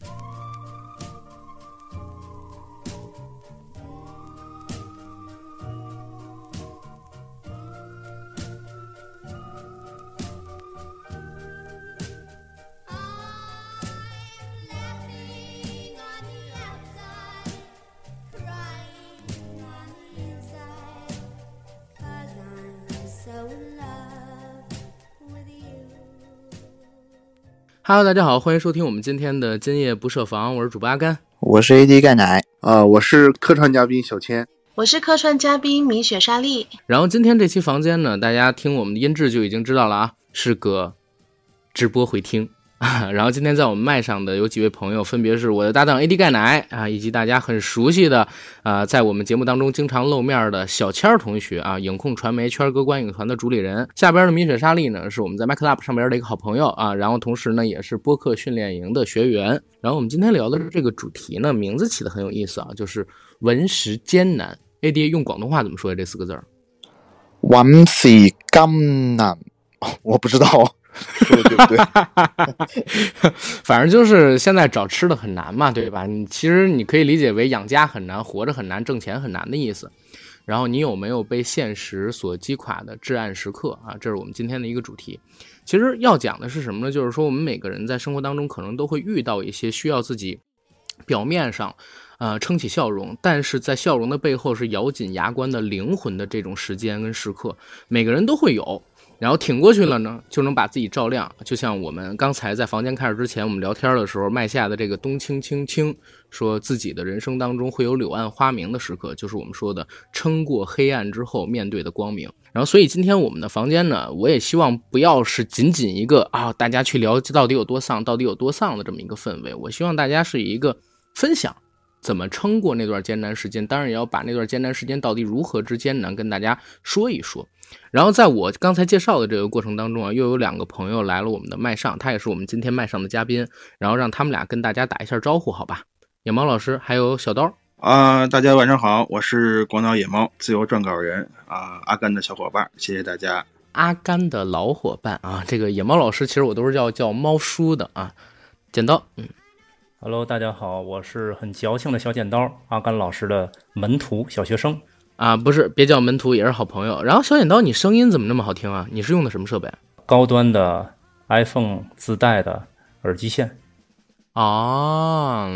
Bye. Hello，大家好，欢迎收听我们今天的今夜不设防，我是主播阿甘，我是 AD 钙奶，啊，我是客串嘉宾小千，我是客串嘉宾米雪莎莉。然后今天这期房间呢，大家听我们的音质就已经知道了啊，是个直播回听。然后今天在我们麦上的有几位朋友，分别是我的搭档 AD 钙奶啊，以及大家很熟悉的啊，在我们节目当中经常露面的小千儿同学啊，影控传媒圈哥观影团的主理人。下边的米雪莎莉呢，是我们在麦 club 上边的一个好朋友啊，然后同时呢，也是播客训练营的学员。然后我们今天聊的这个主题呢，名字起的很有意思啊，就是文食艰难。AD 用广东话怎么说？这四个字儿？文食艰难，我不知道。说对不对？反正就是现在找吃的很难嘛，对吧？你其实你可以理解为养家很难，活着很难，挣钱很难的意思。然后你有没有被现实所击垮的至暗时刻啊？这是我们今天的一个主题。其实要讲的是什么呢？就是说我们每个人在生活当中可能都会遇到一些需要自己表面上呃撑起笑容，但是在笑容的背后是咬紧牙关的灵魂的这种时间跟时刻，每个人都会有。然后挺过去了呢，就能把自己照亮。就像我们刚才在房间开始之前，我们聊天的时候，麦下的这个冬青青青说自己的人生当中会有柳暗花明的时刻，就是我们说的撑过黑暗之后面对的光明。然后，所以今天我们的房间呢，我也希望不要是仅仅一个啊，大家去聊到底有多丧，到底有多丧的这么一个氛围。我希望大家是一个分享。怎么撑过那段艰难时间？当然也要把那段艰难时间到底如何之艰难跟大家说一说。然后在我刚才介绍的这个过程当中啊，又有两个朋友来了我们的麦上，他也是我们今天麦上的嘉宾。然后让他们俩跟大家打一下招呼，好吧？野猫老师还有小刀啊，大家晚上好，我是广岛野猫，自由撰稿人啊，阿甘的小伙伴，谢谢大家。阿甘的老伙伴啊，这个野猫老师其实我都是叫叫猫叔的啊。剪刀，嗯。Hello，大家好，我是很矫情的小剪刀，阿甘老师的门徒小学生啊，不是，别叫门徒，也是好朋友。然后小剪刀，你声音怎么那么好听啊？你是用的什么设备？高端的 iPhone 自带的耳机线。哦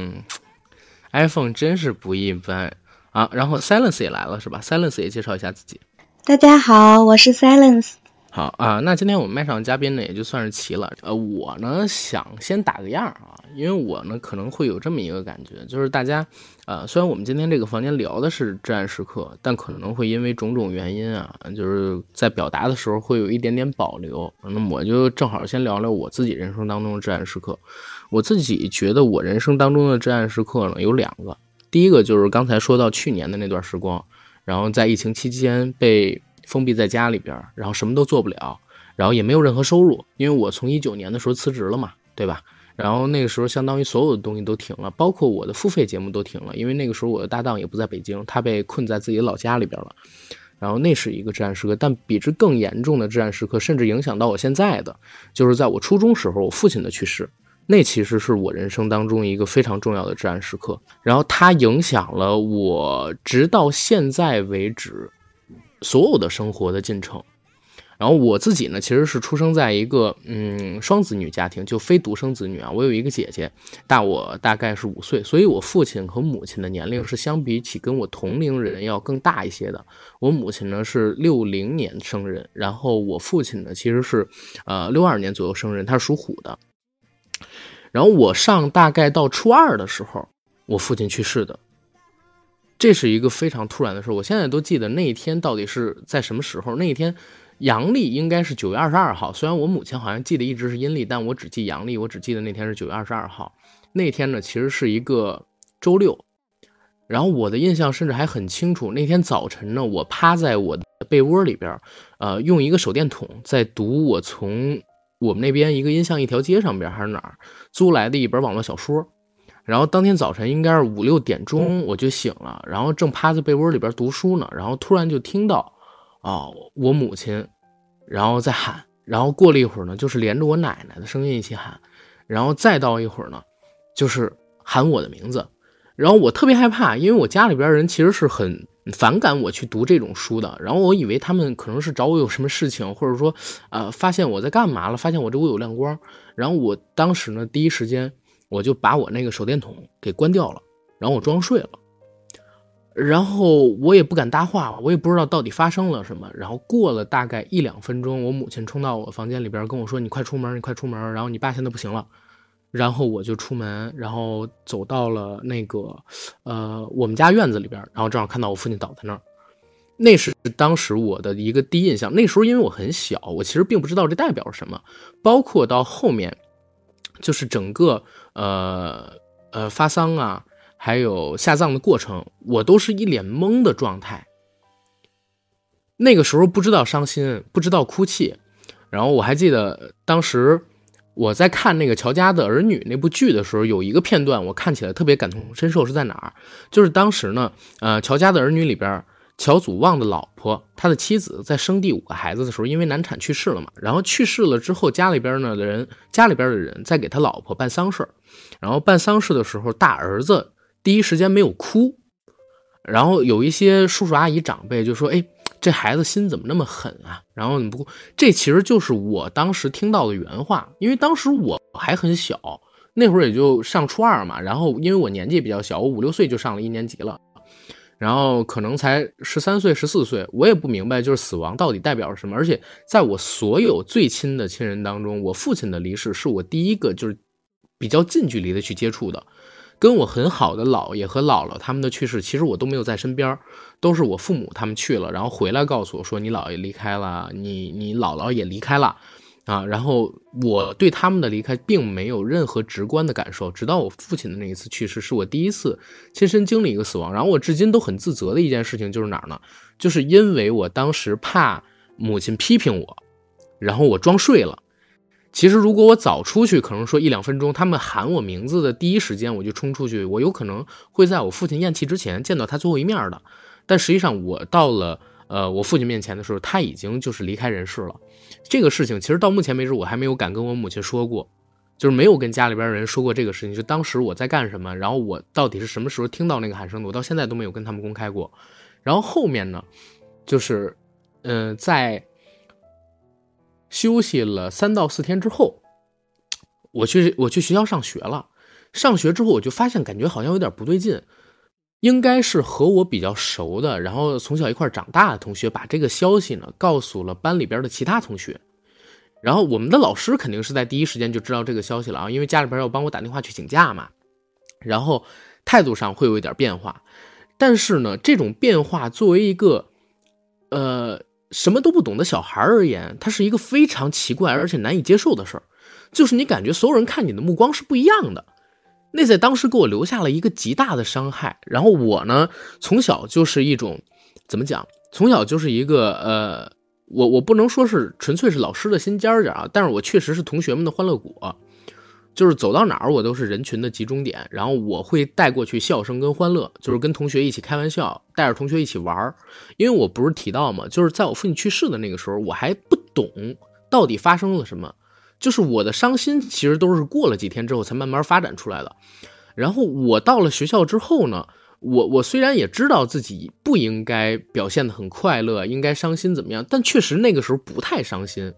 ，iPhone 真是不一般啊。然后 Silence 也来了是吧？Silence 也介绍一下自己。大家好，我是 Silence。好啊，那今天我们麦上嘉宾呢，也就算是齐了。呃，我呢想先打个样啊，因为我呢可能会有这么一个感觉，就是大家，呃，虽然我们今天这个房间聊的是至暗时刻，但可能会因为种种原因啊，就是在表达的时候会有一点点保留。那我就正好先聊聊我自己人生当中的至暗时刻。我自己觉得我人生当中的至暗时刻呢有两个，第一个就是刚才说到去年的那段时光，然后在疫情期间被。封闭在家里边，然后什么都做不了，然后也没有任何收入，因为我从一九年的时候辞职了嘛，对吧？然后那个时候相当于所有的东西都停了，包括我的付费节目都停了，因为那个时候我的搭档也不在北京，他被困在自己的老家里边了。然后那是一个至暗时刻，但比之更严重的至暗时刻，甚至影响到我现在的，就是在我初中时候我父亲的去世，那其实是我人生当中一个非常重要的至暗时刻，然后它影响了我直到现在为止。所有的生活的进程，然后我自己呢，其实是出生在一个嗯双子女家庭，就非独生子女啊。我有一个姐姐，大我大概是五岁，所以我父亲和母亲的年龄是相比起跟我同龄人要更大一些的。我母亲呢是六零年生人，然后我父亲呢其实是呃六二年左右生人，他是属虎的。然后我上大概到初二的时候，我父亲去世的。这是一个非常突然的事，我现在都记得那一天到底是在什么时候。那一天，阳历应该是九月二十二号。虽然我母亲好像记得一直是阴历，但我只记阳历，我只记得那天是九月二十二号。那天呢，其实是一个周六。然后我的印象甚至还很清楚，那天早晨呢，我趴在我的被窝里边，呃，用一个手电筒在读我从我们那边一个音像一条街上边还是哪儿租来的一本网络小说。然后当天早晨应该是五六点钟我就醒了，然后正趴在被窝里边读书呢，然后突然就听到，啊，我母亲，然后在喊，然后过了一会儿呢，就是连着我奶奶的声音一起喊，然后再到一会儿呢，就是喊我的名字，然后我特别害怕，因为我家里边人其实是很反感我去读这种书的，然后我以为他们可能是找我有什么事情，或者说呃发现我在干嘛了，发现我这屋有亮光，然后我当时呢第一时间我就把我那个手电筒给关掉了，然后我装睡了。然后我也不敢搭话，我也不知道到底发生了什么。然后过了大概一两分钟，我母亲冲到我房间里边跟我说：“你快出门，你快出门。”然后你爸现在不行了。然后我就出门，然后走到了那个呃我们家院子里边，然后正好看到我父亲倒在那儿。那是当时我的一个第一印象。那时候因为我很小，我其实并不知道这代表什么。包括到后面，就是整个呃呃发丧啊。还有下葬的过程，我都是一脸懵的状态。那个时候不知道伤心，不知道哭泣。然后我还记得当时我在看那个乔家的儿女那部剧的时候，有一个片段我看起来特别感同身受，是在哪儿？就是当时呢，呃，乔家的儿女里边，乔祖旺的老婆，他的妻子在生第五个孩子的时候，因为难产去世了嘛。然后去世了之后，家里边呢的人，家里边的人在给他老婆办丧事然后办丧事的时候，大儿子。第一时间没有哭，然后有一些叔叔阿姨长辈就说：“哎，这孩子心怎么那么狠啊？”然后你不，这其实就是我当时听到的原话，因为当时我还很小，那会儿也就上初二嘛。然后因为我年纪比较小，我五六岁就上了一年级了，然后可能才十三岁、十四岁，我也不明白就是死亡到底代表什么。而且在我所有最亲的亲人当中，我父亲的离世是我第一个就是比较近距离的去接触的。跟我很好的姥爷和姥姥他们的去世，其实我都没有在身边，都是我父母他们去了，然后回来告诉我说你姥爷离开了，你你姥姥也离开了，啊，然后我对他们的离开并没有任何直观的感受，直到我父亲的那一次去世，是我第一次亲身经历一个死亡，然后我至今都很自责的一件事情就是哪儿呢？就是因为我当时怕母亲批评我，然后我装睡了。其实，如果我早出去，可能说一两分钟，他们喊我名字的第一时间，我就冲出去，我有可能会在我父亲咽气之前见到他最后一面的。但实际上，我到了呃我父亲面前的时候，他已经就是离开人世了。这个事情其实到目前为止，我还没有敢跟我母亲说过，就是没有跟家里边人说过这个事情。就当时我在干什么，然后我到底是什么时候听到那个喊声的，我到现在都没有跟他们公开过。然后后面呢，就是嗯在。休息了三到四天之后，我去我去学校上学了。上学之后，我就发现感觉好像有点不对劲，应该是和我比较熟的，然后从小一块长大的同学把这个消息呢告诉了班里边的其他同学。然后我们的老师肯定是在第一时间就知道这个消息了啊，因为家里边要帮我打电话去请假嘛。然后态度上会有一点变化，但是呢，这种变化作为一个呃。什么都不懂的小孩而言，它是一个非常奇怪而且难以接受的事儿，就是你感觉所有人看你的目光是不一样的。那在当时给我留下了一个极大的伤害。然后我呢，从小就是一种怎么讲？从小就是一个呃，我我不能说是纯粹是老师的心尖儿啊，但是我确实是同学们的欢乐果。就是走到哪儿我都是人群的集中点，然后我会带过去笑声跟欢乐，就是跟同学一起开玩笑，带着同学一起玩儿。因为我不是提到嘛，就是在我父亲去世的那个时候，我还不懂到底发生了什么，就是我的伤心其实都是过了几天之后才慢慢发展出来的。然后我到了学校之后呢，我我虽然也知道自己不应该表现的很快乐，应该伤心怎么样，但确实那个时候不太伤心。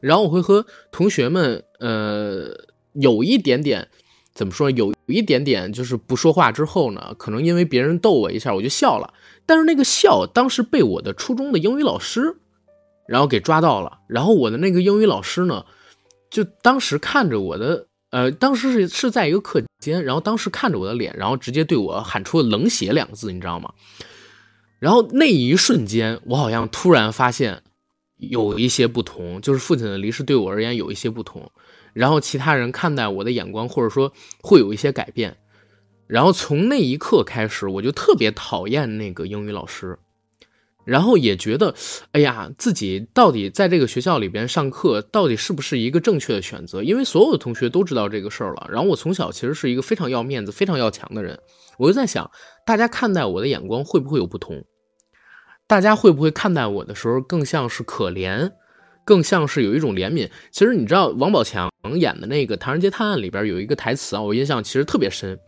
然后我会和同学们，呃。有一点点，怎么说？有一点点就是不说话之后呢，可能因为别人逗我一下，我就笑了。但是那个笑当时被我的初中的英语老师，然后给抓到了。然后我的那个英语老师呢，就当时看着我的，呃，当时是是在一个课间，然后当时看着我的脸，然后直接对我喊出了“冷血”两个字，你知道吗？然后那一瞬间，我好像突然发现有一些不同，就是父亲的离世对我而言有一些不同。然后其他人看待我的眼光，或者说会有一些改变。然后从那一刻开始，我就特别讨厌那个英语老师，然后也觉得，哎呀，自己到底在这个学校里边上课，到底是不是一个正确的选择？因为所有的同学都知道这个事儿了。然后我从小其实是一个非常要面子、非常要强的人，我就在想，大家看待我的眼光会不会有不同？大家会不会看待我的时候更像是可怜？更像是有一种怜悯。其实你知道王宝强演的那个《唐人街探案》里边有一个台词啊，我印象其实特别深，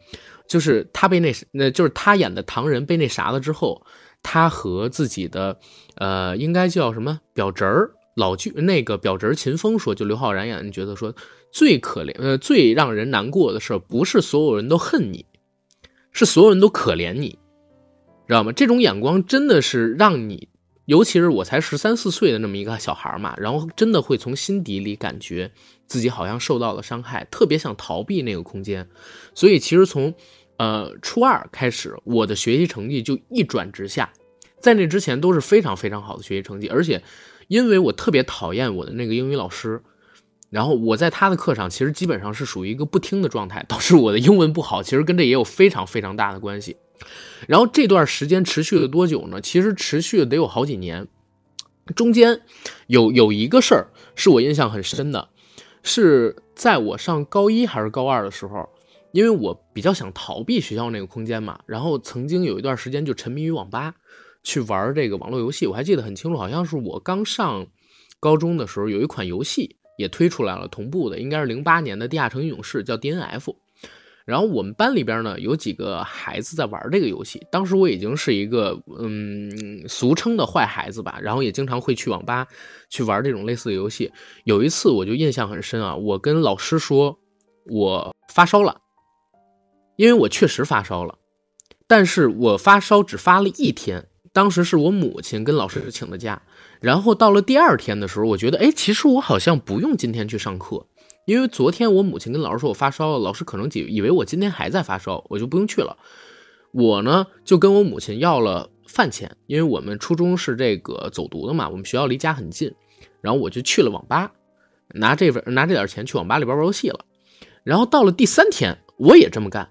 就是他被那那就是他演的唐人被那啥了之后，他和自己的呃应该叫什么表侄儿老剧那个表侄儿秦风说，就刘昊然演的角色说，最可怜呃最让人难过的事儿不是所有人都恨你，是所有人都可怜你，知道吗？这种眼光真的是让你。尤其是我才十三四岁的那么一个小孩嘛，然后真的会从心底里感觉自己好像受到了伤害，特别想逃避那个空间。所以其实从，呃初二开始，我的学习成绩就一转直下，在那之前都是非常非常好的学习成绩，而且因为我特别讨厌我的那个英语老师，然后我在他的课上其实基本上是属于一个不听的状态，导致我的英文不好，其实跟这也有非常非常大的关系。然后这段时间持续了多久呢？其实持续了得有好几年。中间有有一个事儿是我印象很深的，是在我上高一还是高二的时候，因为我比较想逃避学校那个空间嘛，然后曾经有一段时间就沉迷于网吧，去玩这个网络游戏。我还记得很清楚，好像是我刚上高中的时候，有一款游戏也推出来了，同步的，应该是零八年的《地下城与勇士》，叫 DNF。然后我们班里边呢有几个孩子在玩这个游戏，当时我已经是一个嗯俗称的坏孩子吧，然后也经常会去网吧去玩这种类似的游戏。有一次我就印象很深啊，我跟老师说我发烧了，因为我确实发烧了，但是我发烧只发了一天，当时是我母亲跟老师请的假，然后到了第二天的时候，我觉得哎，其实我好像不用今天去上课。因为昨天我母亲跟老师说我发烧了，老师可能以以为我今天还在发烧，我就不用去了。我呢就跟我母亲要了饭钱，因为我们初中是这个走读的嘛，我们学校离家很近，然后我就去了网吧，拿这份拿这点钱去网吧里边玩游戏了。然后到了第三天，我也这么干，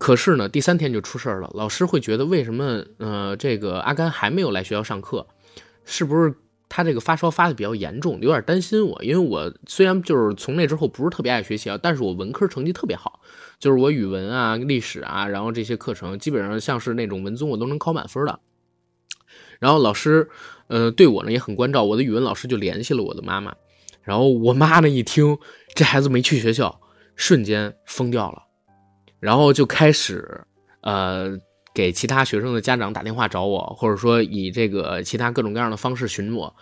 可是呢第三天就出事儿了，老师会觉得为什么呃这个阿甘还没有来学校上课，是不是？他这个发烧发的比较严重，有点担心我，因为我虽然就是从那之后不是特别爱学习啊，但是我文科成绩特别好，就是我语文啊、历史啊，然后这些课程基本上像是那种文综我都能考满分的。然后老师，呃，对我呢也很关照，我的语文老师就联系了我的妈妈，然后我妈呢一听这孩子没去学校，瞬间疯掉了，然后就开始，呃。给其他学生的家长打电话找我，或者说以这个其他各种各样的方式寻我，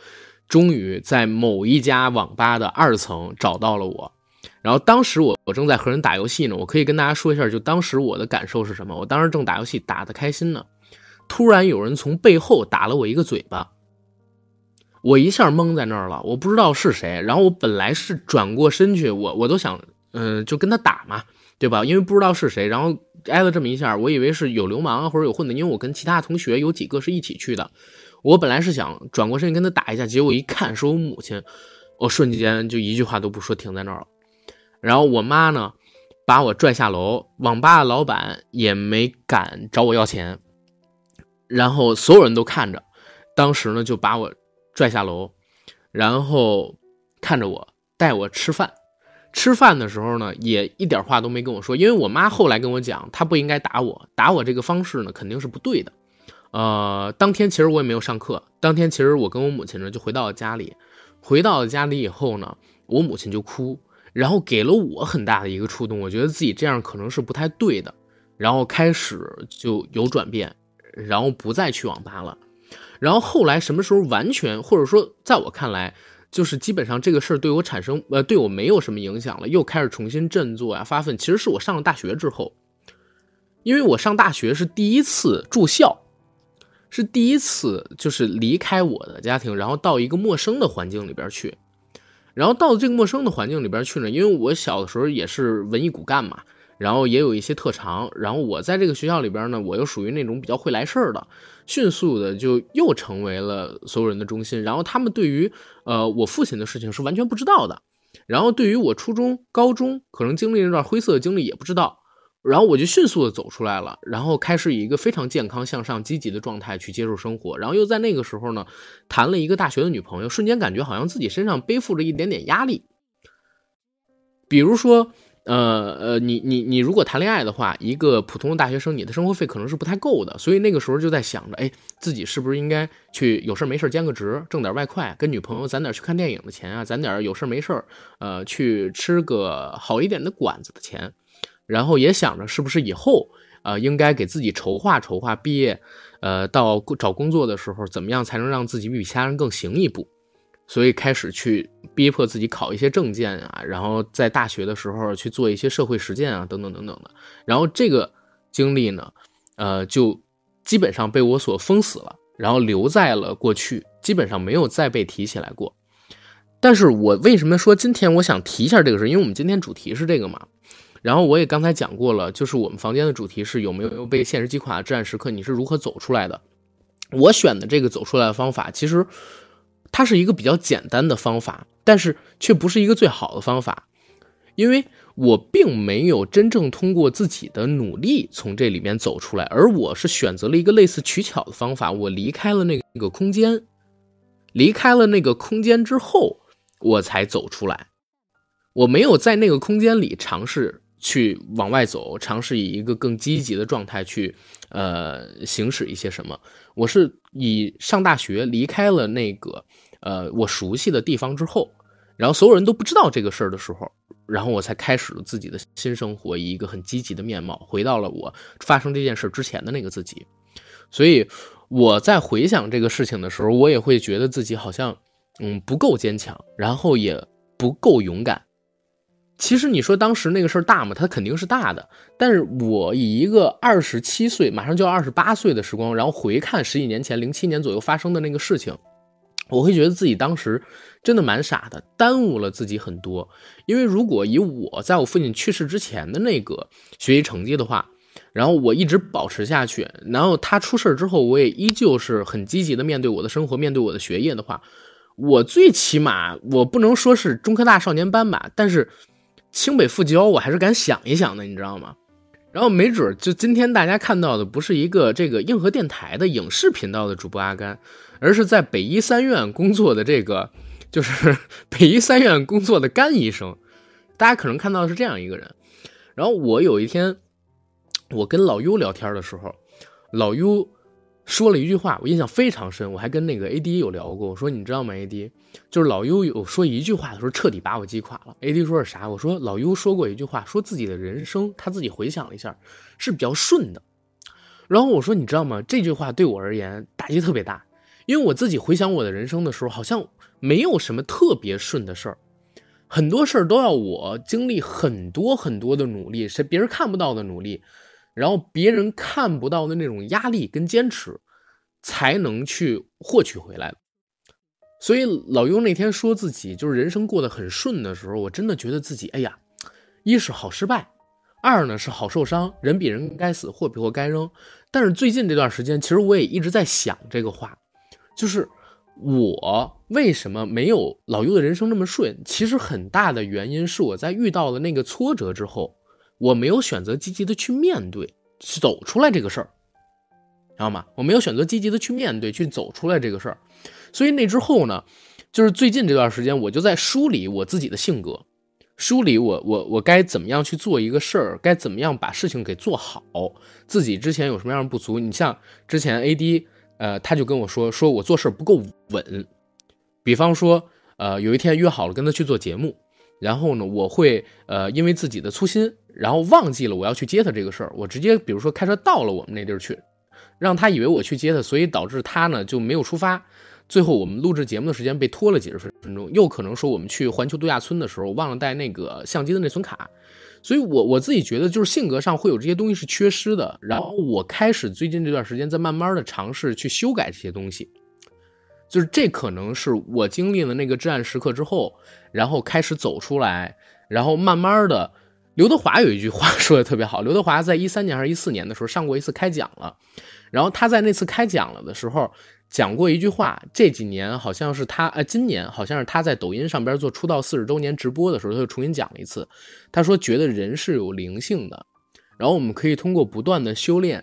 终于在某一家网吧的二层找到了我。然后当时我我正在和人打游戏呢，我可以跟大家说一下，就当时我的感受是什么？我当时正打游戏打得开心呢，突然有人从背后打了我一个嘴巴，我一下懵在那儿了，我不知道是谁。然后我本来是转过身去，我我都想嗯就跟他打嘛，对吧？因为不知道是谁，然后。挨了这么一下，我以为是有流氓啊，或者有混的，因为我跟其他同学有几个是一起去的。我本来是想转过身跟他打一下，结果一看是我母亲，我瞬间就一句话都不说，停在那儿了。然后我妈呢，把我拽下楼，网吧的老板也没敢找我要钱。然后所有人都看着，当时呢就把我拽下楼，然后看着我带我吃饭。吃饭的时候呢，也一点话都没跟我说，因为我妈后来跟我讲，她不应该打我，打我这个方式呢肯定是不对的。呃，当天其实我也没有上课，当天其实我跟我母亲呢就回到了家里，回到了家里以后呢，我母亲就哭，然后给了我很大的一个触动，我觉得自己这样可能是不太对的，然后开始就有转变，然后不再去网吧了，然后后来什么时候完全，或者说在我看来。就是基本上这个事儿对我产生呃对我没有什么影响了，又开始重新振作呀发奋。其实是我上了大学之后，因为我上大学是第一次住校，是第一次就是离开我的家庭，然后到一个陌生的环境里边去，然后到了这个陌生的环境里边去呢，因为我小的时候也是文艺骨干嘛。然后也有一些特长，然后我在这个学校里边呢，我又属于那种比较会来事儿的，迅速的就又成为了所有人的中心。然后他们对于呃我父亲的事情是完全不知道的，然后对于我初中、高中可能经历那段灰色的经历也不知道，然后我就迅速的走出来了，然后开始以一个非常健康、向上、积极的状态去接受生活。然后又在那个时候呢，谈了一个大学的女朋友，瞬间感觉好像自己身上背负着一点点压力，比如说。呃呃，你你你如果谈恋爱的话，一个普通的大学生，你的生活费可能是不太够的，所以那个时候就在想着，哎，自己是不是应该去有事没事兼个职，挣点外快，跟女朋友攒点去看电影的钱啊，攒点有事没事呃，去吃个好一点的馆子的钱，然后也想着是不是以后呃应该给自己筹划筹划，毕业呃到找工作的时候，怎么样才能让自己比其他人更行一步。所以开始去逼迫自己考一些证件啊，然后在大学的时候去做一些社会实践啊，等等等等的。然后这个经历呢，呃，就基本上被我所封死了，然后留在了过去，基本上没有再被提起来过。但是我为什么说今天我想提一下这个事？因为我们今天主题是这个嘛。然后我也刚才讲过了，就是我们房间的主题是有没有被现实击垮的至暗时刻？你是如何走出来的？我选的这个走出来的方法，其实。它是一个比较简单的方法，但是却不是一个最好的方法，因为我并没有真正通过自己的努力从这里面走出来，而我是选择了一个类似取巧的方法，我离开了那个空间，离开了那个空间之后，我才走出来，我没有在那个空间里尝试去往外走，尝试以一个更积极的状态去呃行使一些什么，我是以上大学离开了那个。呃，我熟悉的地方之后，然后所有人都不知道这个事儿的时候，然后我才开始了自己的新生活，以一个很积极的面貌回到了我发生这件事之前的那个自己。所以我在回想这个事情的时候，我也会觉得自己好像嗯不够坚强，然后也不够勇敢。其实你说当时那个事儿大吗？它肯定是大的。但是我以一个二十七岁，马上就要二十八岁的时光，然后回看十几年前，零七年左右发生的那个事情。我会觉得自己当时真的蛮傻的，耽误了自己很多。因为如果以我在我父亲去世之前的那个学习成绩的话，然后我一直保持下去，然后他出事儿之后，我也依旧是很积极的面对我的生活，面对我的学业的话，我最起码我不能说是中科大少年班吧，但是清北复交我还是敢想一想的，你知道吗？然后没准就今天大家看到的不是一个这个硬核电台的影视频道的主播阿甘。而是在北医三院工作的这个，就是 北医三院工作的甘医生，大家可能看到的是这样一个人。然后我有一天，我跟老优聊天的时候，老优说了一句话，我印象非常深。我还跟那个 AD 有聊过，我说你知道吗？AD 就是老优有说一句话的时候，彻底把我击垮了。AD 说是啥？我说老优说过一句话，说自己的人生他自己回想了一下，是比较顺的。然后我说你知道吗？这句话对我而言打击特别大。因为我自己回想我的人生的时候，好像没有什么特别顺的事儿，很多事儿都要我经历很多很多的努力，是别人看不到的努力，然后别人看不到的那种压力跟坚持，才能去获取回来。所以老优那天说自己就是人生过得很顺的时候，我真的觉得自己，哎呀，一是好失败，二呢是好受伤，人比人该死，货比货该扔。但是最近这段时间，其实我也一直在想这个话。就是我为什么没有老优的人生那么顺？其实很大的原因是我在遇到了那个挫折之后，我没有选择积极的去面对，走出来这个事儿，知道吗？我没有选择积极的去面对，去走出来这个事儿。所以那之后呢，就是最近这段时间，我就在梳理我自己的性格，梳理我我我该怎么样去做一个事儿，该怎么样把事情给做好，自己之前有什么样的不足？你像之前 AD。呃，他就跟我说，说我做事不够稳。比方说，呃，有一天约好了跟他去做节目，然后呢，我会呃因为自己的粗心，然后忘记了我要去接他这个事儿，我直接比如说开车到了我们那地儿去，让他以为我去接他，所以导致他呢就没有出发。最后我们录制节目的时间被拖了几十分钟，又可能说我们去环球度假村的时候忘了带那个相机的内存卡。所以，我我自己觉得，就是性格上会有这些东西是缺失的。然后，我开始最近这段时间在慢慢的尝试去修改这些东西。就是这可能是我经历了那个至暗时刻之后，然后开始走出来，然后慢慢的。刘德华有一句话 说的特别好，刘德华在一三年还是一四年的时候上过一次开讲了，然后他在那次开讲了的时候。讲过一句话，这几年好像是他，呃，今年好像是他在抖音上边做出道四十周年直播的时候，他又重新讲了一次。他说觉得人是有灵性的，然后我们可以通过不断的修炼，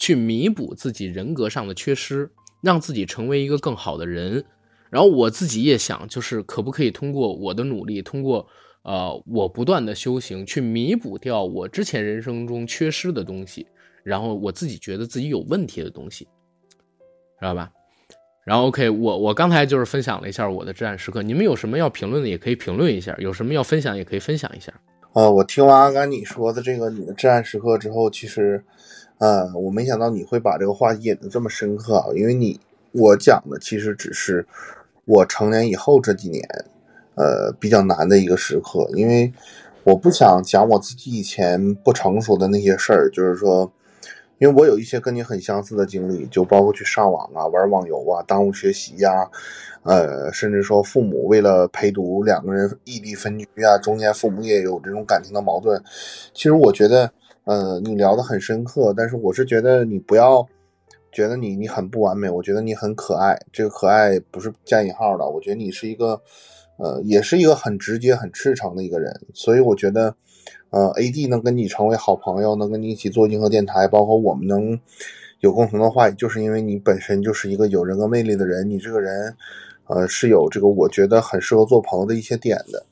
去弥补自己人格上的缺失，让自己成为一个更好的人。然后我自己也想，就是可不可以通过我的努力，通过呃，我不断的修行，去弥补掉我之前人生中缺失的东西，然后我自己觉得自己有问题的东西，知道吧？然后 OK，我我刚才就是分享了一下我的至暗时刻，你们有什么要评论的也可以评论一下，有什么要分享也可以分享一下。呃，我听完阿甘你说的这个你的至暗时刻之后，其实，呃，我没想到你会把这个话引得这么深刻啊，因为你我讲的其实只是我成年以后这几年，呃，比较难的一个时刻，因为我不想讲我自己以前不成熟的那些事儿，就是说，因为我有一些跟你很相似的经历，就包括去上网啊、玩网游啊、耽误学习呀。呃，甚至说父母为了陪读，两个人异地分居啊，中间父母也有这种感情的矛盾。其实我觉得，呃，你聊得很深刻，但是我是觉得你不要觉得你你很不完美，我觉得你很可爱。这个可爱不是加引号的，我觉得你是一个，呃，也是一个很直接、很赤诚的一个人。所以我觉得，呃，AD 能跟你成为好朋友，能跟你一起做硬核电台，包括我们能有共同的话语，就是因为你本身就是一个有人格魅力的人，你这个人。呃，是有这个我觉得很适合做朋友的一些点的。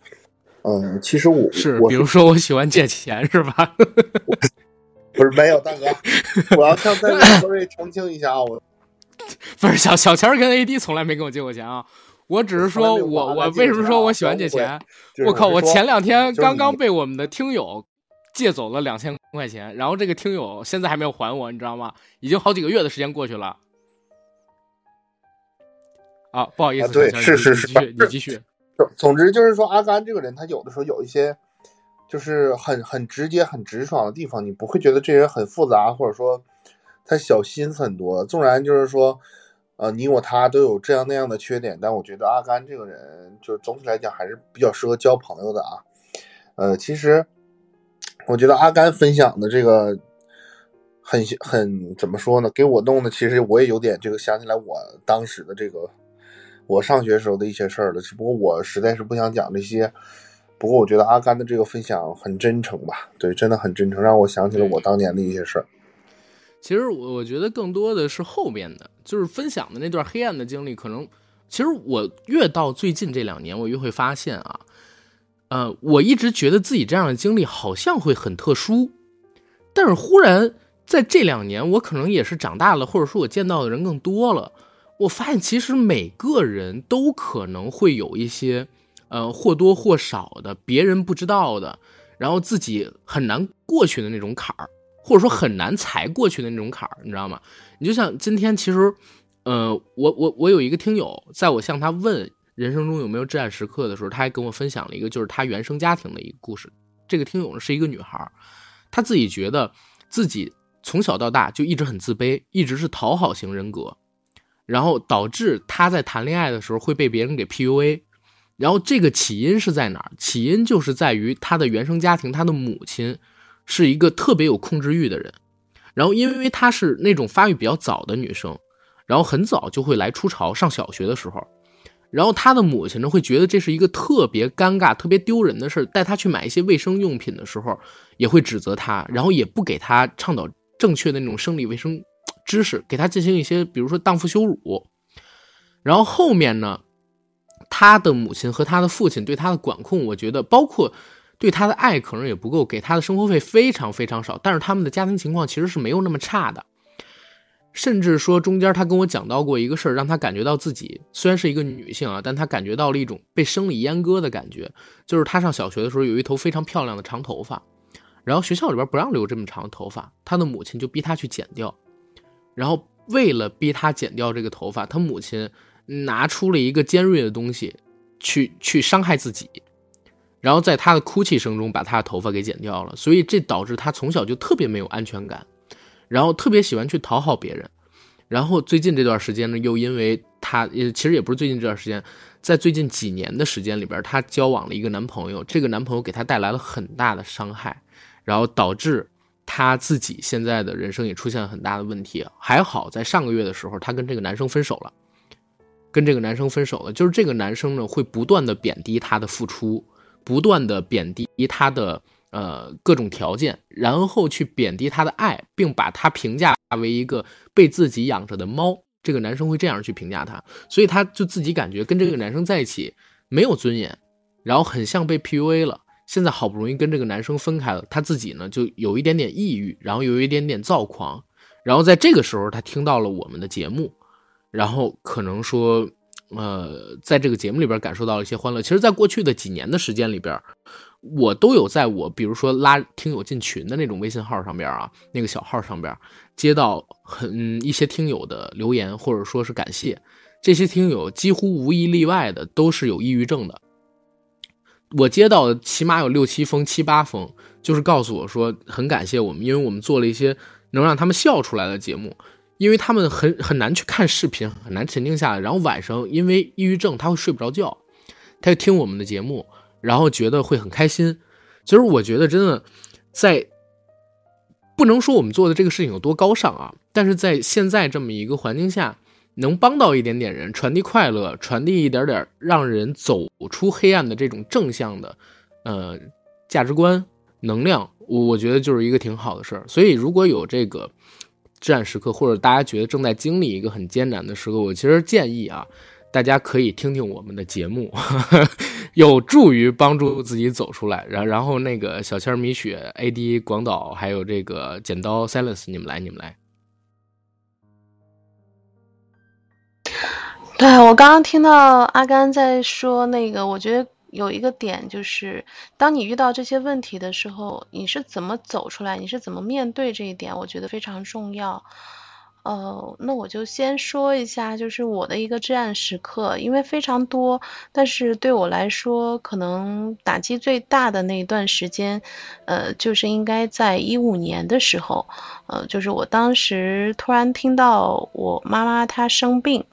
嗯，其实我是，比如说我喜欢借钱，是吧？不是没有，大哥，我要向在座各位澄清一下啊，我不是小小钱跟 AD 从来没跟我借过钱啊，我只是说我我为什么说我喜欢借钱？我靠，我前两天刚刚被我们的听友借走了两千块钱，然后这个听友现在还没有还我，你知道吗？已经好几个月的时间过去了。啊，不好意思，对，是是是，你继续。总总之就是说，阿甘这个人，他有的时候有一些，就是很很直接、很直爽的地方，你不会觉得这人很复杂，或者说他小心思很多。纵然就是说，呃，你我他都有这样那样的缺点，但我觉得阿甘这个人，就是总体来讲还是比较适合交朋友的啊。呃，其实我觉得阿甘分享的这个很很怎么说呢？给我弄的，其实我也有点这个想起来我当时的这个。我上学时候的一些事儿了，只不过我实在是不想讲这些。不过我觉得阿甘的这个分享很真诚吧，对，真的很真诚，让我想起了我当年的一些事儿。其实我我觉得更多的是后边的，就是分享的那段黑暗的经历。可能其实我越到最近这两年，我越会发现啊，呃，我一直觉得自己这样的经历好像会很特殊，但是忽然在这两年，我可能也是长大了，或者说我见到的人更多了。我发现，其实每个人都可能会有一些，呃，或多或少的别人不知道的，然后自己很难过去的那种坎儿，或者说很难才过去的那种坎儿，你知道吗？你就像今天，其实，呃，我我我有一个听友，在我向他问人生中有没有至暗时刻的时候，他还跟我分享了一个就是他原生家庭的一个故事。这个听友呢是一个女孩，她自己觉得自己从小到大就一直很自卑，一直是讨好型人格。然后导致她在谈恋爱的时候会被别人给 PUA，然后这个起因是在哪儿？起因就是在于她的原生家庭，她的母亲是一个特别有控制欲的人，然后因为她是那种发育比较早的女生，然后很早就会来初潮，上小学的时候，然后她的母亲呢会觉得这是一个特别尴尬、特别丢人的事儿带她去买一些卫生用品的时候，也会指责她，然后也不给她倡导正确的那种生理卫生。知识给她进行一些，比如说荡妇羞辱，然后后面呢，她的母亲和她的父亲对她的管控，我觉得包括对他的爱可能也不够，给他的生活费非常非常少。但是他们的家庭情况其实是没有那么差的，甚至说中间他跟我讲到过一个事儿，让他感觉到自己虽然是一个女性啊，但他感觉到了一种被生理阉割的感觉，就是他上小学的时候有一头非常漂亮的长头发，然后学校里边不让留这么长的头发，他的母亲就逼他去剪掉。然后为了逼他剪掉这个头发，他母亲拿出了一个尖锐的东西，去去伤害自己，然后在他的哭泣声中把他的头发给剪掉了。所以这导致他从小就特别没有安全感，然后特别喜欢去讨好别人。然后最近这段时间呢，又因为他也其实也不是最近这段时间，在最近几年的时间里边，他交往了一个男朋友，这个男朋友给他带来了很大的伤害，然后导致。他自己现在的人生也出现了很大的问题，还好在上个月的时候，他跟这个男生分手了，跟这个男生分手了。就是这个男生呢，会不断的贬低他的付出，不断的贬低他的呃各种条件，然后去贬低他的爱，并把他评价为一个被自己养着的猫。这个男生会这样去评价他，所以他就自己感觉跟这个男生在一起没有尊严，然后很像被 PUA 了。现在好不容易跟这个男生分开了，他自己呢就有一点点抑郁，然后有一点点躁狂，然后在这个时候他听到了我们的节目，然后可能说，呃，在这个节目里边感受到了一些欢乐。其实，在过去的几年的时间里边，我都有在我比如说拉听友进群的那种微信号上边啊，那个小号上边接到很一些听友的留言，或者说是感谢。这些听友几乎无一例外的都是有抑郁症的。我接到起码有六七封、七八封，就是告诉我说很感谢我们，因为我们做了一些能让他们笑出来的节目，因为他们很很难去看视频，很难沉静下来。然后晚上因为抑郁症，他会睡不着觉，他就听我们的节目，然后觉得会很开心。其实我觉得真的在不能说我们做的这个事情有多高尚啊，但是在现在这么一个环境下。能帮到一点点人，传递快乐，传递一点点让人走出黑暗的这种正向的，呃，价值观、能量，我我觉得就是一个挺好的事儿。所以，如果有这个至暗时刻，或者大家觉得正在经历一个很艰难的时刻，我其实建议啊，大家可以听听我们的节目，有助于帮助自己走出来。然然后，那个小千米雪、AD 广岛，还有这个剪刀 Silence，你们来，你们来。对我刚刚听到阿甘在说那个，我觉得有一个点就是，当你遇到这些问题的时候，你是怎么走出来，你是怎么面对这一点，我觉得非常重要。呃，那我就先说一下，就是我的一个至暗时刻，因为非常多，但是对我来说，可能打击最大的那一段时间，呃，就是应该在一五年的时候，呃，就是我当时突然听到我妈妈她生病，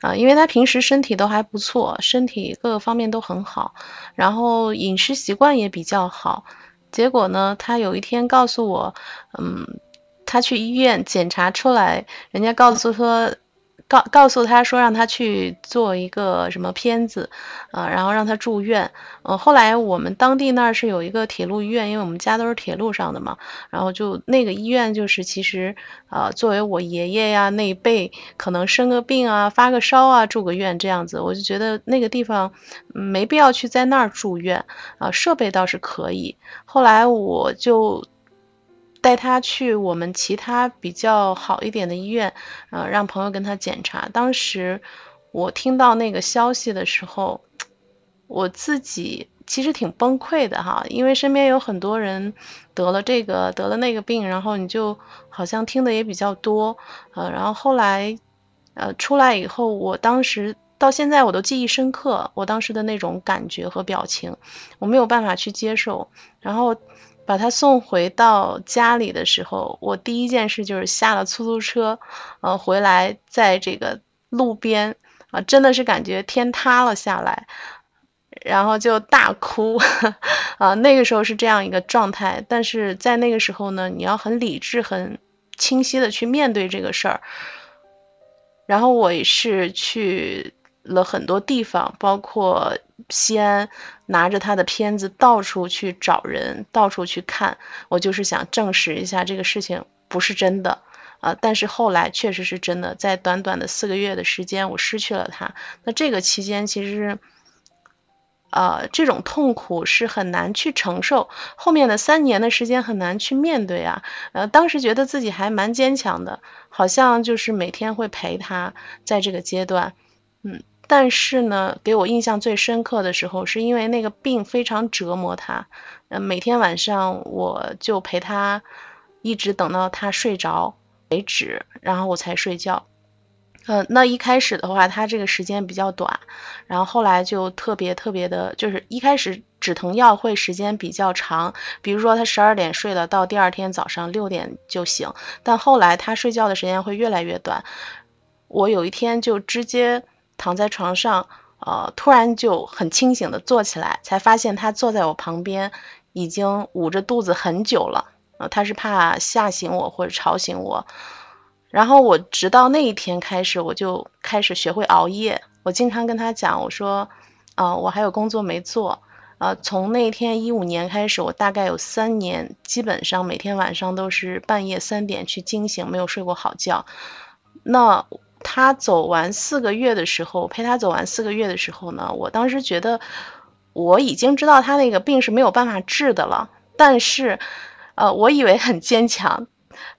啊，因为她平时身体都还不错，身体各个方面都很好，然后饮食习惯也比较好，结果呢，她有一天告诉我，嗯。他去医院检查出来，人家告诉说，告告诉他说让他去做一个什么片子，呃，然后让他住院。呃，后来我们当地那儿是有一个铁路医院，因为我们家都是铁路上的嘛，然后就那个医院就是其实，呃，作为我爷爷呀那一辈，可能生个病啊、发个烧啊，住个院这样子，我就觉得那个地方没必要去在那儿住院，啊，设备倒是可以。后来我就。带他去我们其他比较好一点的医院，呃，让朋友跟他检查。当时我听到那个消息的时候，我自己其实挺崩溃的哈，因为身边有很多人得了这个得了那个病，然后你就好像听的也比较多，呃，然后后来呃出来以后，我当时到现在我都记忆深刻，我当时的那种感觉和表情，我没有办法去接受，然后。把他送回到家里的时候，我第一件事就是下了出租车，呃，回来在这个路边啊，真的是感觉天塌了下来，然后就大哭 啊。那个时候是这样一个状态，但是在那个时候呢，你要很理智、很清晰的去面对这个事儿。然后我也是去。了很多地方，包括西安，拿着他的片子到处去找人，到处去看。我就是想证实一下这个事情不是真的啊！但是后来确实是真的，在短短的四个月的时间，我失去了他。那这个期间，其实呃，这种痛苦是很难去承受，后面的三年的时间很难去面对啊。呃，当时觉得自己还蛮坚强的，好像就是每天会陪他，在这个阶段，嗯。但是呢，给我印象最深刻的时候，是因为那个病非常折磨他，嗯，每天晚上我就陪他，一直等到他睡着为止，然后我才睡觉。嗯，那一开始的话，他这个时间比较短，然后后来就特别特别的，就是一开始止疼药会时间比较长，比如说他十二点睡了，到第二天早上六点就醒，但后来他睡觉的时间会越来越短。我有一天就直接。躺在床上，呃，突然就很清醒的坐起来，才发现他坐在我旁边，已经捂着肚子很久了。呃，他是怕吓醒我或者吵醒我。然后我直到那一天开始，我就开始学会熬夜。我经常跟他讲，我说，啊，我还有工作没做。呃，从那天一五年开始，我大概有三年，基本上每天晚上都是半夜三点去惊醒，没有睡过好觉。那。他走完四个月的时候，陪他走完四个月的时候呢，我当时觉得我已经知道他那个病是没有办法治的了，但是，呃，我以为很坚强，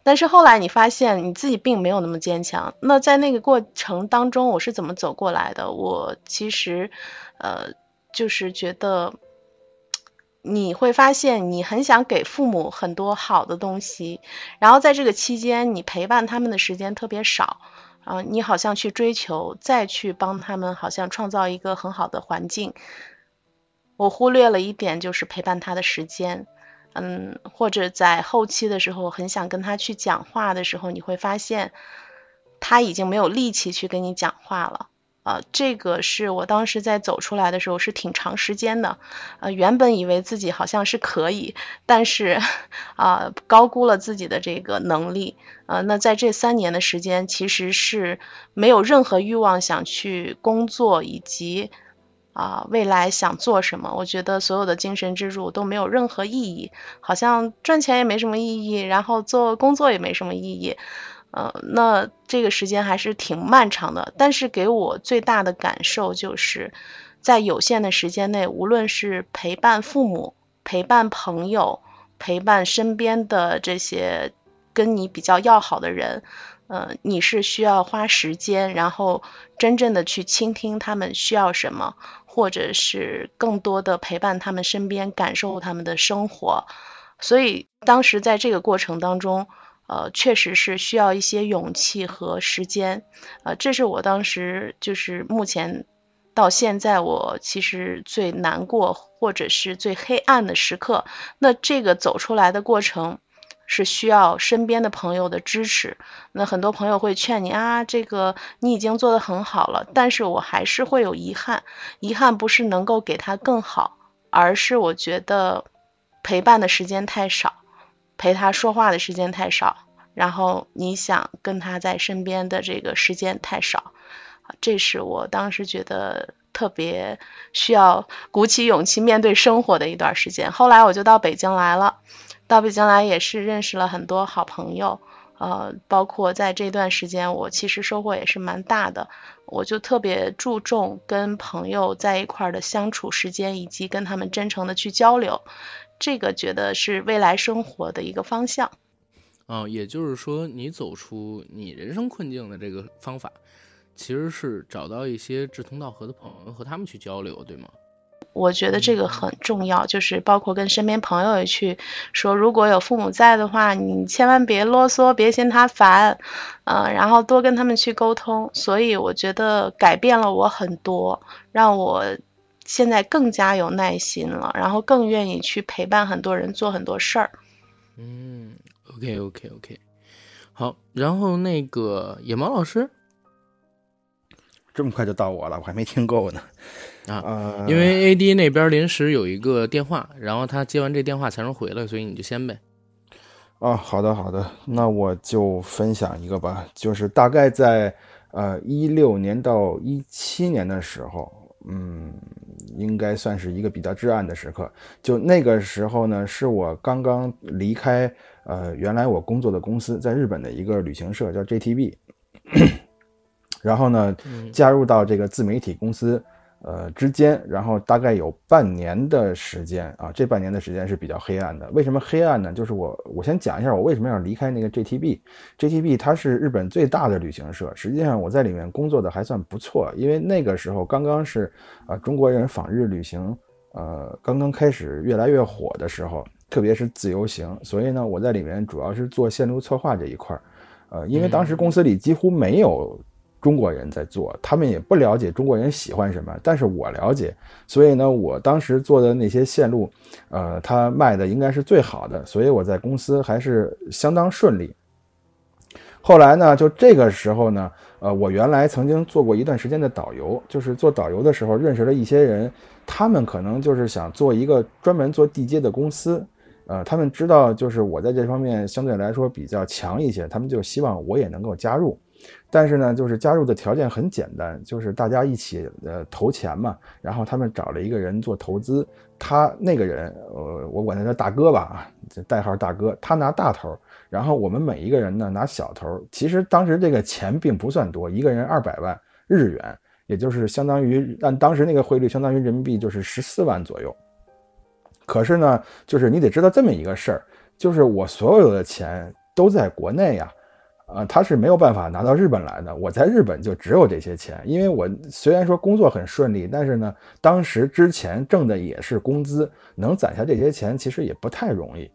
但是后来你发现你自己并没有那么坚强。那在那个过程当中，我是怎么走过来的？我其实，呃，就是觉得。你会发现，你很想给父母很多好的东西，然后在这个期间，你陪伴他们的时间特别少，啊，你好像去追求，再去帮他们，好像创造一个很好的环境。我忽略了一点，就是陪伴他的时间，嗯，或者在后期的时候，很想跟他去讲话的时候，你会发现他已经没有力气去跟你讲话了。啊，这个是我当时在走出来的时候是挺长时间的，呃，原本以为自己好像是可以，但是啊，高估了自己的这个能力，呃，那在这三年的时间，其实是没有任何欲望想去工作，以及啊未来想做什么，我觉得所有的精神支柱都没有任何意义，好像赚钱也没什么意义，然后做工作也没什么意义。呃，那这个时间还是挺漫长的，但是给我最大的感受就是在有限的时间内，无论是陪伴父母、陪伴朋友、陪伴身边的这些跟你比较要好的人，呃，你是需要花时间，然后真正的去倾听他们需要什么，或者是更多的陪伴他们身边，感受他们的生活。所以当时在这个过程当中。呃，确实是需要一些勇气和时间，呃，这是我当时就是目前到现在我其实最难过或者是最黑暗的时刻。那这个走出来的过程是需要身边的朋友的支持。那很多朋友会劝你啊，这个你已经做得很好了，但是我还是会有遗憾，遗憾不是能够给他更好，而是我觉得陪伴的时间太少。陪他说话的时间太少，然后你想跟他在身边的这个时间太少，这是我当时觉得特别需要鼓起勇气面对生活的一段时间。后来我就到北京来了，到北京来也是认识了很多好朋友，呃，包括在这段时间我其实收获也是蛮大的。我就特别注重跟朋友在一块儿的相处时间，以及跟他们真诚的去交流。这个觉得是未来生活的一个方向，哦，也就是说，你走出你人生困境的这个方法，其实是找到一些志同道合的朋友和他们去交流，对吗？我觉得这个很重要，就是包括跟身边朋友也去说，如果有父母在的话，你千万别啰嗦，别嫌他烦，嗯，然后多跟他们去沟通。所以我觉得改变了我很多，让我。现在更加有耐心了，然后更愿意去陪伴很多人做很多事儿。嗯，OK OK OK，好，然后那个野猫老师，这么快就到我了，我还没听够呢。啊，因为 AD 那边临时有一个电话，然后他接完这电话才能回来，所以你就先呗。啊，好的好的，那我就分享一个吧，就是大概在呃一六年到一七年的时候，嗯。应该算是一个比较至暗的时刻。就那个时候呢，是我刚刚离开呃原来我工作的公司，在日本的一个旅行社叫 JTB，然后呢加入到这个自媒体公司。呃，之间，然后大概有半年的时间啊，这半年的时间是比较黑暗的。为什么黑暗呢？就是我，我先讲一下我为什么要离开那个 JTB。JTB 它是日本最大的旅行社，实际上我在里面工作的还算不错，因为那个时候刚刚是啊中国人访日旅行，呃，刚刚开始越来越火的时候，特别是自由行，所以呢，我在里面主要是做线路策划这一块儿，呃，因为当时公司里几乎没有。中国人在做，他们也不了解中国人喜欢什么，但是我了解，所以呢，我当时做的那些线路，呃，他卖的应该是最好的，所以我在公司还是相当顺利。后来呢，就这个时候呢，呃，我原来曾经做过一段时间的导游，就是做导游的时候认识了一些人，他们可能就是想做一个专门做地接的公司，呃，他们知道就是我在这方面相对来说比较强一些，他们就希望我也能够加入。但是呢，就是加入的条件很简单，就是大家一起呃投钱嘛。然后他们找了一个人做投资，他那个人呃我管他叫大哥吧啊，代号大哥，他拿大头，然后我们每一个人呢拿小头。其实当时这个钱并不算多，一个人二百万日元，也就是相当于按当时那个汇率，相当于人民币就是十四万左右。可是呢，就是你得知道这么一个事儿，就是我所有的钱都在国内呀，啊他是没有办法拿到日本来的。我在日本就只有这些钱，因为我虽然说工作很顺利，但是呢，当时之前挣的也是工资，能攒下这些钱其实也不太容易。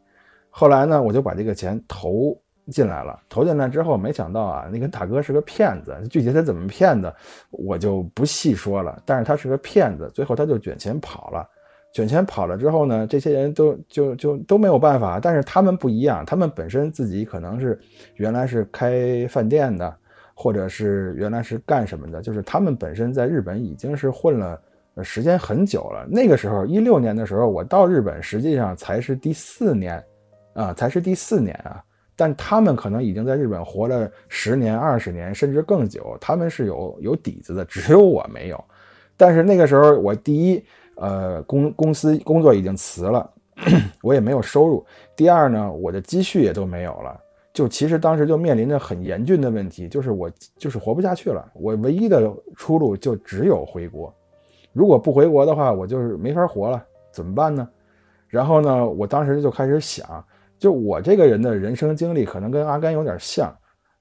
后来呢，我就把这个钱投进来了。投进来之后，没想到啊，那个大哥是个骗子。具体他怎么骗的，我就不细说了。但是他是个骗子，最后他就卷钱跑了。卷钱跑了之后呢，这些人都就就都没有办法。但是他们不一样，他们本身自己可能是原来是开饭店的，或者是原来是干什么的，就是他们本身在日本已经是混了时间很久了。那个时候一六年的时候，我到日本实际上才是第四年。啊，才是第四年啊！但他们可能已经在日本活了十年、二十年，甚至更久。他们是有有底子的，只有我没有。但是那个时候，我第一，呃，公公司工作已经辞了，我也没有收入。第二呢，我的积蓄也都没有了。就其实当时就面临着很严峻的问题，就是我就是活不下去了。我唯一的出路就只有回国。如果不回国的话，我就是没法活了。怎么办呢？然后呢，我当时就开始想。就我这个人的人生经历可能跟阿甘有点像，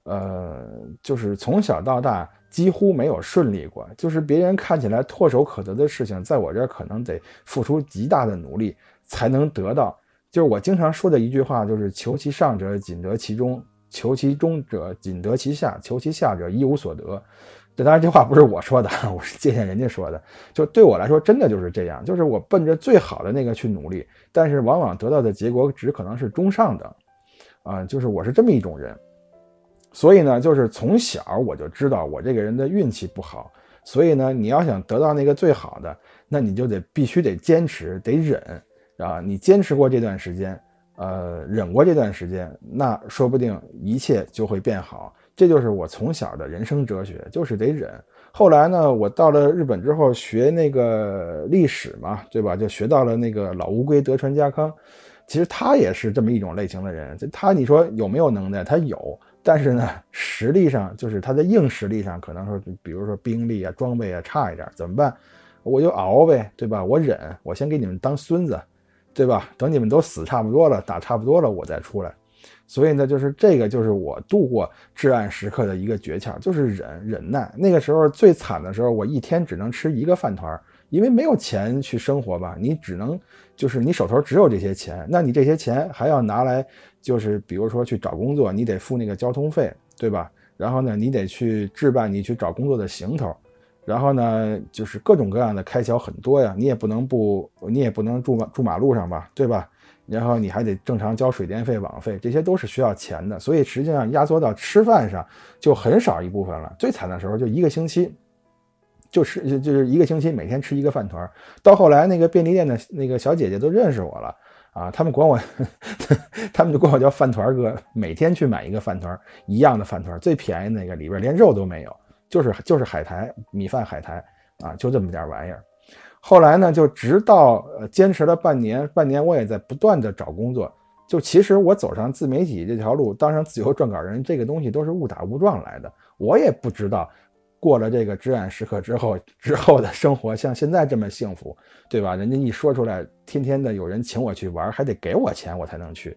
呃，就是从小到大几乎没有顺利过，就是别人看起来唾手可得的事情，在我这儿可能得付出极大的努力才能得到。就是我经常说的一句话，就是求其上者仅得其中，求其中者仅得其下，求其下者一无所得。这当然，这话不是我说的，我是借鉴人家说的。就对我来说，真的就是这样，就是我奔着最好的那个去努力，但是往往得到的结果只可能是中上等，啊，就是我是这么一种人。所以呢，就是从小我就知道我这个人的运气不好。所以呢，你要想得到那个最好的，那你就得必须得坚持，得忍啊。你坚持过这段时间，呃，忍过这段时间，那说不定一切就会变好。这就是我从小的人生哲学，就是得忍。后来呢，我到了日本之后学那个历史嘛，对吧？就学到了那个老乌龟德川家康。其实他也是这么一种类型的人。他你说有没有能耐？他有，但是呢，实力上就是他的硬实力上，可能说，比如说兵力啊、装备啊差一点，怎么办？我就熬呗，对吧？我忍，我先给你们当孙子，对吧？等你们都死差不多了，打差不多了，我再出来。所以呢，就是这个，就是我度过至暗时刻的一个诀窍，就是忍忍耐。那个时候最惨的时候，我一天只能吃一个饭团，因为没有钱去生活吧，你只能就是你手头只有这些钱，那你这些钱还要拿来，就是比如说去找工作，你得付那个交通费，对吧？然后呢，你得去置办你去找工作的行头，然后呢，就是各种各样的开销很多呀，你也不能不，你也不能住马住马路上吧，对吧？然后你还得正常交水电费、网费，这些都是需要钱的，所以实际上压缩到吃饭上就很少一部分了。最惨的时候就一个星期，就吃就是一个星期每天吃一个饭团。到后来那个便利店的那个小姐姐都认识我了啊，他们管我，他们就管我叫饭团哥，每天去买一个饭团，一样的饭团，最便宜那个里边连肉都没有，就是就是海苔米饭海苔啊，就这么点玩意儿。后来呢，就直到呃坚持了半年，半年我也在不断的找工作。就其实我走上自媒体这条路，当上自由撰稿人，这个东西都是误打误撞来的。我也不知道过了这个至暗时刻之后，之后的生活像现在这么幸福，对吧？人家一说出来，天天的有人请我去玩，还得给我钱我才能去。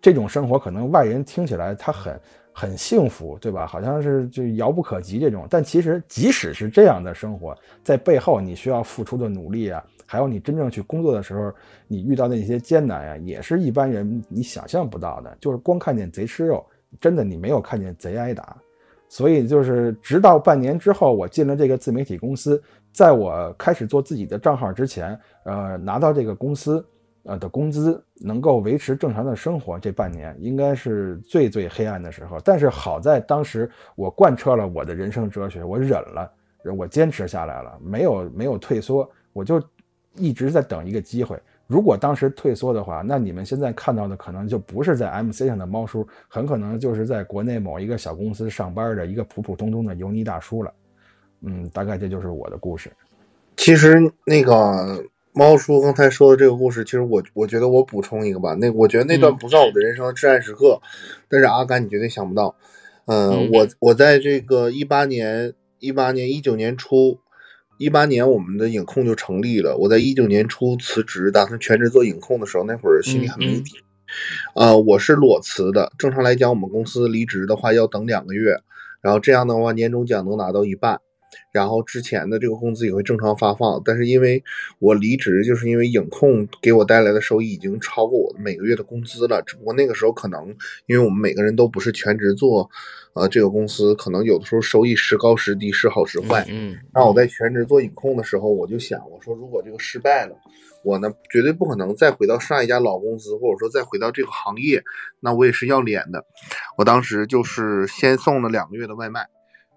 这种生活可能外人听起来他很。很幸福，对吧？好像是就遥不可及这种，但其实即使是这样的生活，在背后你需要付出的努力啊，还有你真正去工作的时候，你遇到的那些艰难呀，也是一般人你想象不到的。就是光看见贼吃肉，真的你没有看见贼挨打。所以就是直到半年之后，我进了这个自媒体公司，在我开始做自己的账号之前，呃，拿到这个公司。呃的工资能够维持正常的生活，这半年应该是最最黑暗的时候。但是好在当时我贯彻了我的人生哲学，我忍了，我坚持下来了，没有没有退缩，我就一直在等一个机会。如果当时退缩的话，那你们现在看到的可能就不是在 MC 上的猫叔，很可能就是在国内某一个小公司上班的一个普普通通的油腻大叔了。嗯，大概这就是我的故事。其实那个。猫叔刚才说的这个故事，其实我我觉得我补充一个吧，那我觉得那段不算我的人生的至暗时刻，但是阿甘你绝对想不到，嗯，我我在这个一八年一八年、一九年初，一八年我们的影控就成立了。我在一九年初辞职，打算全职做影控的时候，那会儿心里很没底。呃，我是裸辞的。正常来讲，我们公司离职的话要等两个月，然后这样的话年终奖能拿到一半。然后之前的这个工资也会正常发放，但是因为我离职，就是因为影控给我带来的收益已经超过我每个月的工资了。只不过那个时候可能因为我们每个人都不是全职做，呃，这个公司可能有的时候收益时高时低，时好时坏。嗯，那我在全职做影控的时候，我就想，我说如果这个失败了，我呢绝对不可能再回到上一家老公司，或者说再回到这个行业，那我也是要脸的。我当时就是先送了两个月的外卖。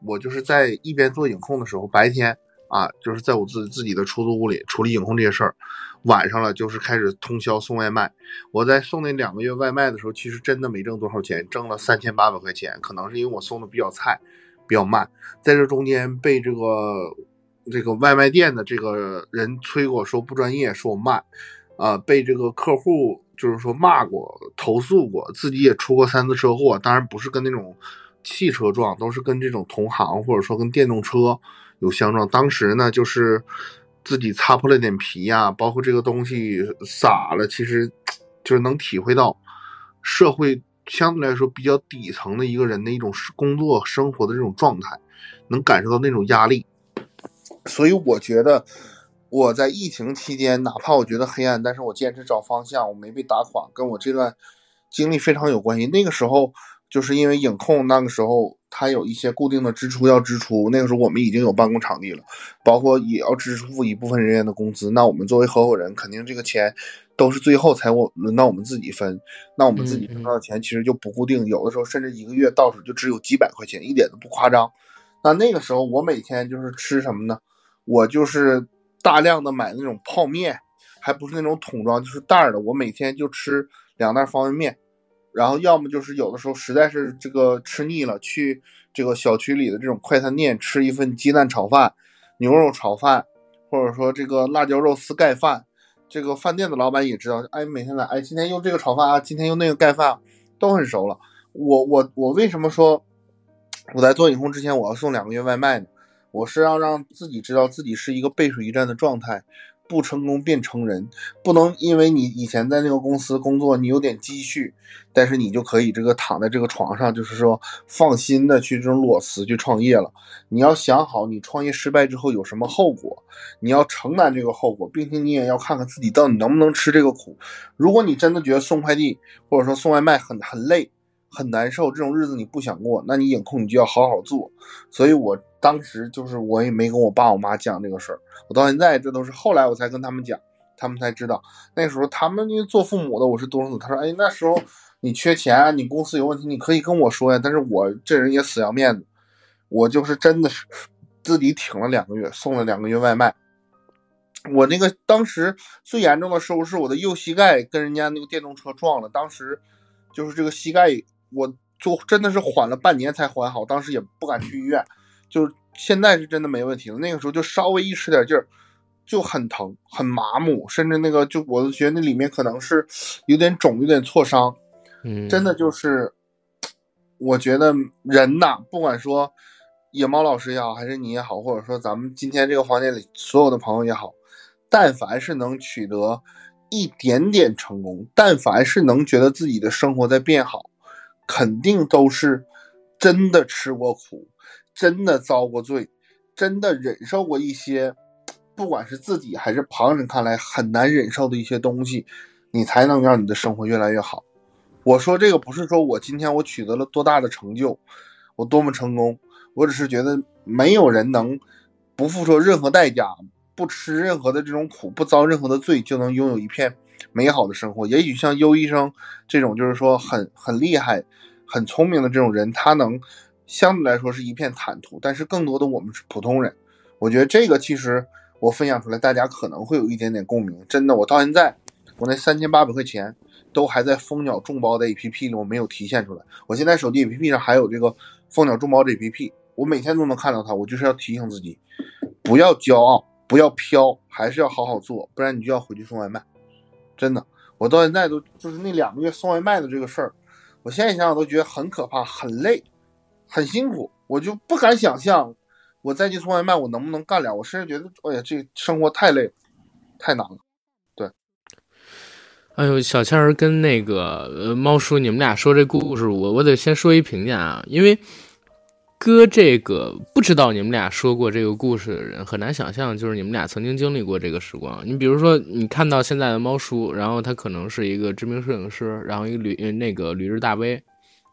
我就是在一边做影控的时候，白天啊，就是在我自自己的出租屋里处理影控这些事儿，晚上了就是开始通宵送外卖。我在送那两个月外卖的时候，其实真的没挣多少钱，挣了三千八百块钱，可能是因为我送的比较菜，比较慢，在这中间被这个这个外卖店的这个人催过说不专业，说我慢，啊，被这个客户就是说骂过、投诉过，自己也出过三次车祸，当然不是跟那种。汽车撞都是跟这种同行或者说跟电动车有相撞，当时呢就是自己擦破了点皮呀，包括这个东西洒了，其实 就是能体会到社会相对来说比较底层的一个人的一种工作生活的这种状态，能感受到那种压力。所以我觉得我在疫情期间，哪怕我觉得黑暗，但是我坚持找方向，我没被打垮，跟我这段经历非常有关系。那个时候。就是因为影控那个时候，他有一些固定的支出要支出。那个时候我们已经有办公场地了，包括也要支付一部分人员的工资。那我们作为合伙人，肯定这个钱都是最后才我轮到我们自己分。那我们自己分到的钱其实就不固定，有的时候甚至一个月到手就只有几百块钱，一点都不夸张。那那个时候我每天就是吃什么呢？我就是大量的买那种泡面，还不是那种桶装，就是袋儿的。我每天就吃两袋方便面。然后要么就是有的时候实在是这个吃腻了，去这个小区里的这种快餐店吃一份鸡蛋炒饭、牛肉炒饭，或者说这个辣椒肉丝盖饭。这个饭店的老板也知道，哎，每天来，哎，今天用这个炒饭啊，今天用那个盖饭，都很熟了。我我我为什么说我在做影控之前我要送两个月外卖呢？我是要让自己知道自己是一个背水一战的状态。不成功便成仁，不能因为你以前在那个公司工作，你有点积蓄，但是你就可以这个躺在这个床上，就是说放心的去这种裸辞去创业了。你要想好，你创业失败之后有什么后果，你要承担这个后果，并且你也要看看自己到底能不能吃这个苦。如果你真的觉得送快递或者说送外卖很很累。很难受，这种日子你不想过，那你影控你就要好好做。所以我当时就是我也没跟我爸我妈讲这个事儿，我到现在这都是后来我才跟他们讲，他们才知道。那时候他们因为做父母的，我是独生子，他说：“哎，那时候你缺钱，你公司有问题，你可以跟我说呀。”但是我这人也死要面子，我就是真的是自己挺了两个月，送了两个月外卖。我那个当时最严重的时候是我的右膝盖跟人家那个电动车撞了，当时就是这个膝盖。我就真的是缓了半年才缓好，当时也不敢去医院，就现在是真的没问题了。那个时候就稍微一使点劲儿，就很疼、很麻木，甚至那个就我都觉得那里面可能是有点肿、有点挫伤。嗯，真的就是，我觉得人呐，不管说野猫老师也好，还是你也好，或者说咱们今天这个房间里所有的朋友也好，但凡是能取得一点点成功，但凡是能觉得自己的生活在变好。肯定都是真的吃过苦，真的遭过罪，真的忍受过一些，不管是自己还是旁人看来很难忍受的一些东西，你才能让你的生活越来越好。我说这个不是说我今天我取得了多大的成就，我多么成功，我只是觉得没有人能不付出任何代价，不吃任何的这种苦，不遭任何的罪，就能拥有一片。美好的生活，也许像优医生这种，就是说很很厉害、很聪明的这种人，他能相对来说是一片坦途。但是更多的我们是普通人，我觉得这个其实我分享出来，大家可能会有一点点共鸣。真的，我到现在我那三千八百块钱都还在蜂鸟众包的 APP 里，我没有提现出来。我现在手机 APP 上还有这个蜂鸟众包的 APP，我每天都能看到它。我就是要提醒自己，不要骄傲，不要飘，还是要好好做，不然你就要回去送外卖。真的，我到现在都就是那两个月送外卖的这个事儿，我现在想想都觉得很可怕、很累、很辛苦。我就不敢想象，我再去送外卖，我能不能干了？我甚至觉得，哎呀，这生活太累，太难了。对，哎呦，小千儿跟那个呃猫叔，你们俩说这故事，我我得先说一评价啊，因为。哥，这个不知道你们俩说过这个故事的人很难想象，就是你们俩曾经经历过这个时光。你比如说，你看到现在的猫叔，然后他可能是一个知名摄影师，然后一个旅那个旅日大 V，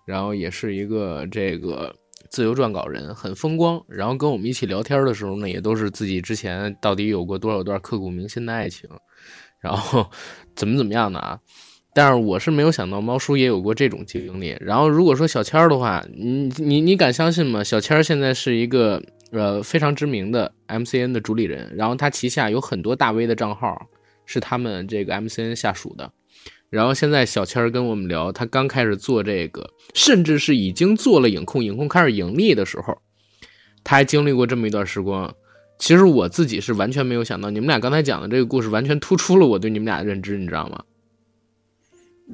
然后也是一个这个自由撰稿人，很风光。然后跟我们一起聊天的时候呢，也都是自己之前到底有过多少段刻骨铭心的爱情，然后怎么怎么样的啊。但是我是没有想到猫叔也有过这种经历。然后如果说小千儿的话，你你你敢相信吗？小千儿现在是一个呃非常知名的 MCN 的主理人，然后他旗下有很多大 V 的账号是他们这个 MCN 下属的。然后现在小千儿跟我们聊，他刚开始做这个，甚至是已经做了影控，影控开始盈利的时候，他还经历过这么一段时光。其实我自己是完全没有想到，你们俩刚才讲的这个故事完全突出了我对你们俩的认知，你知道吗？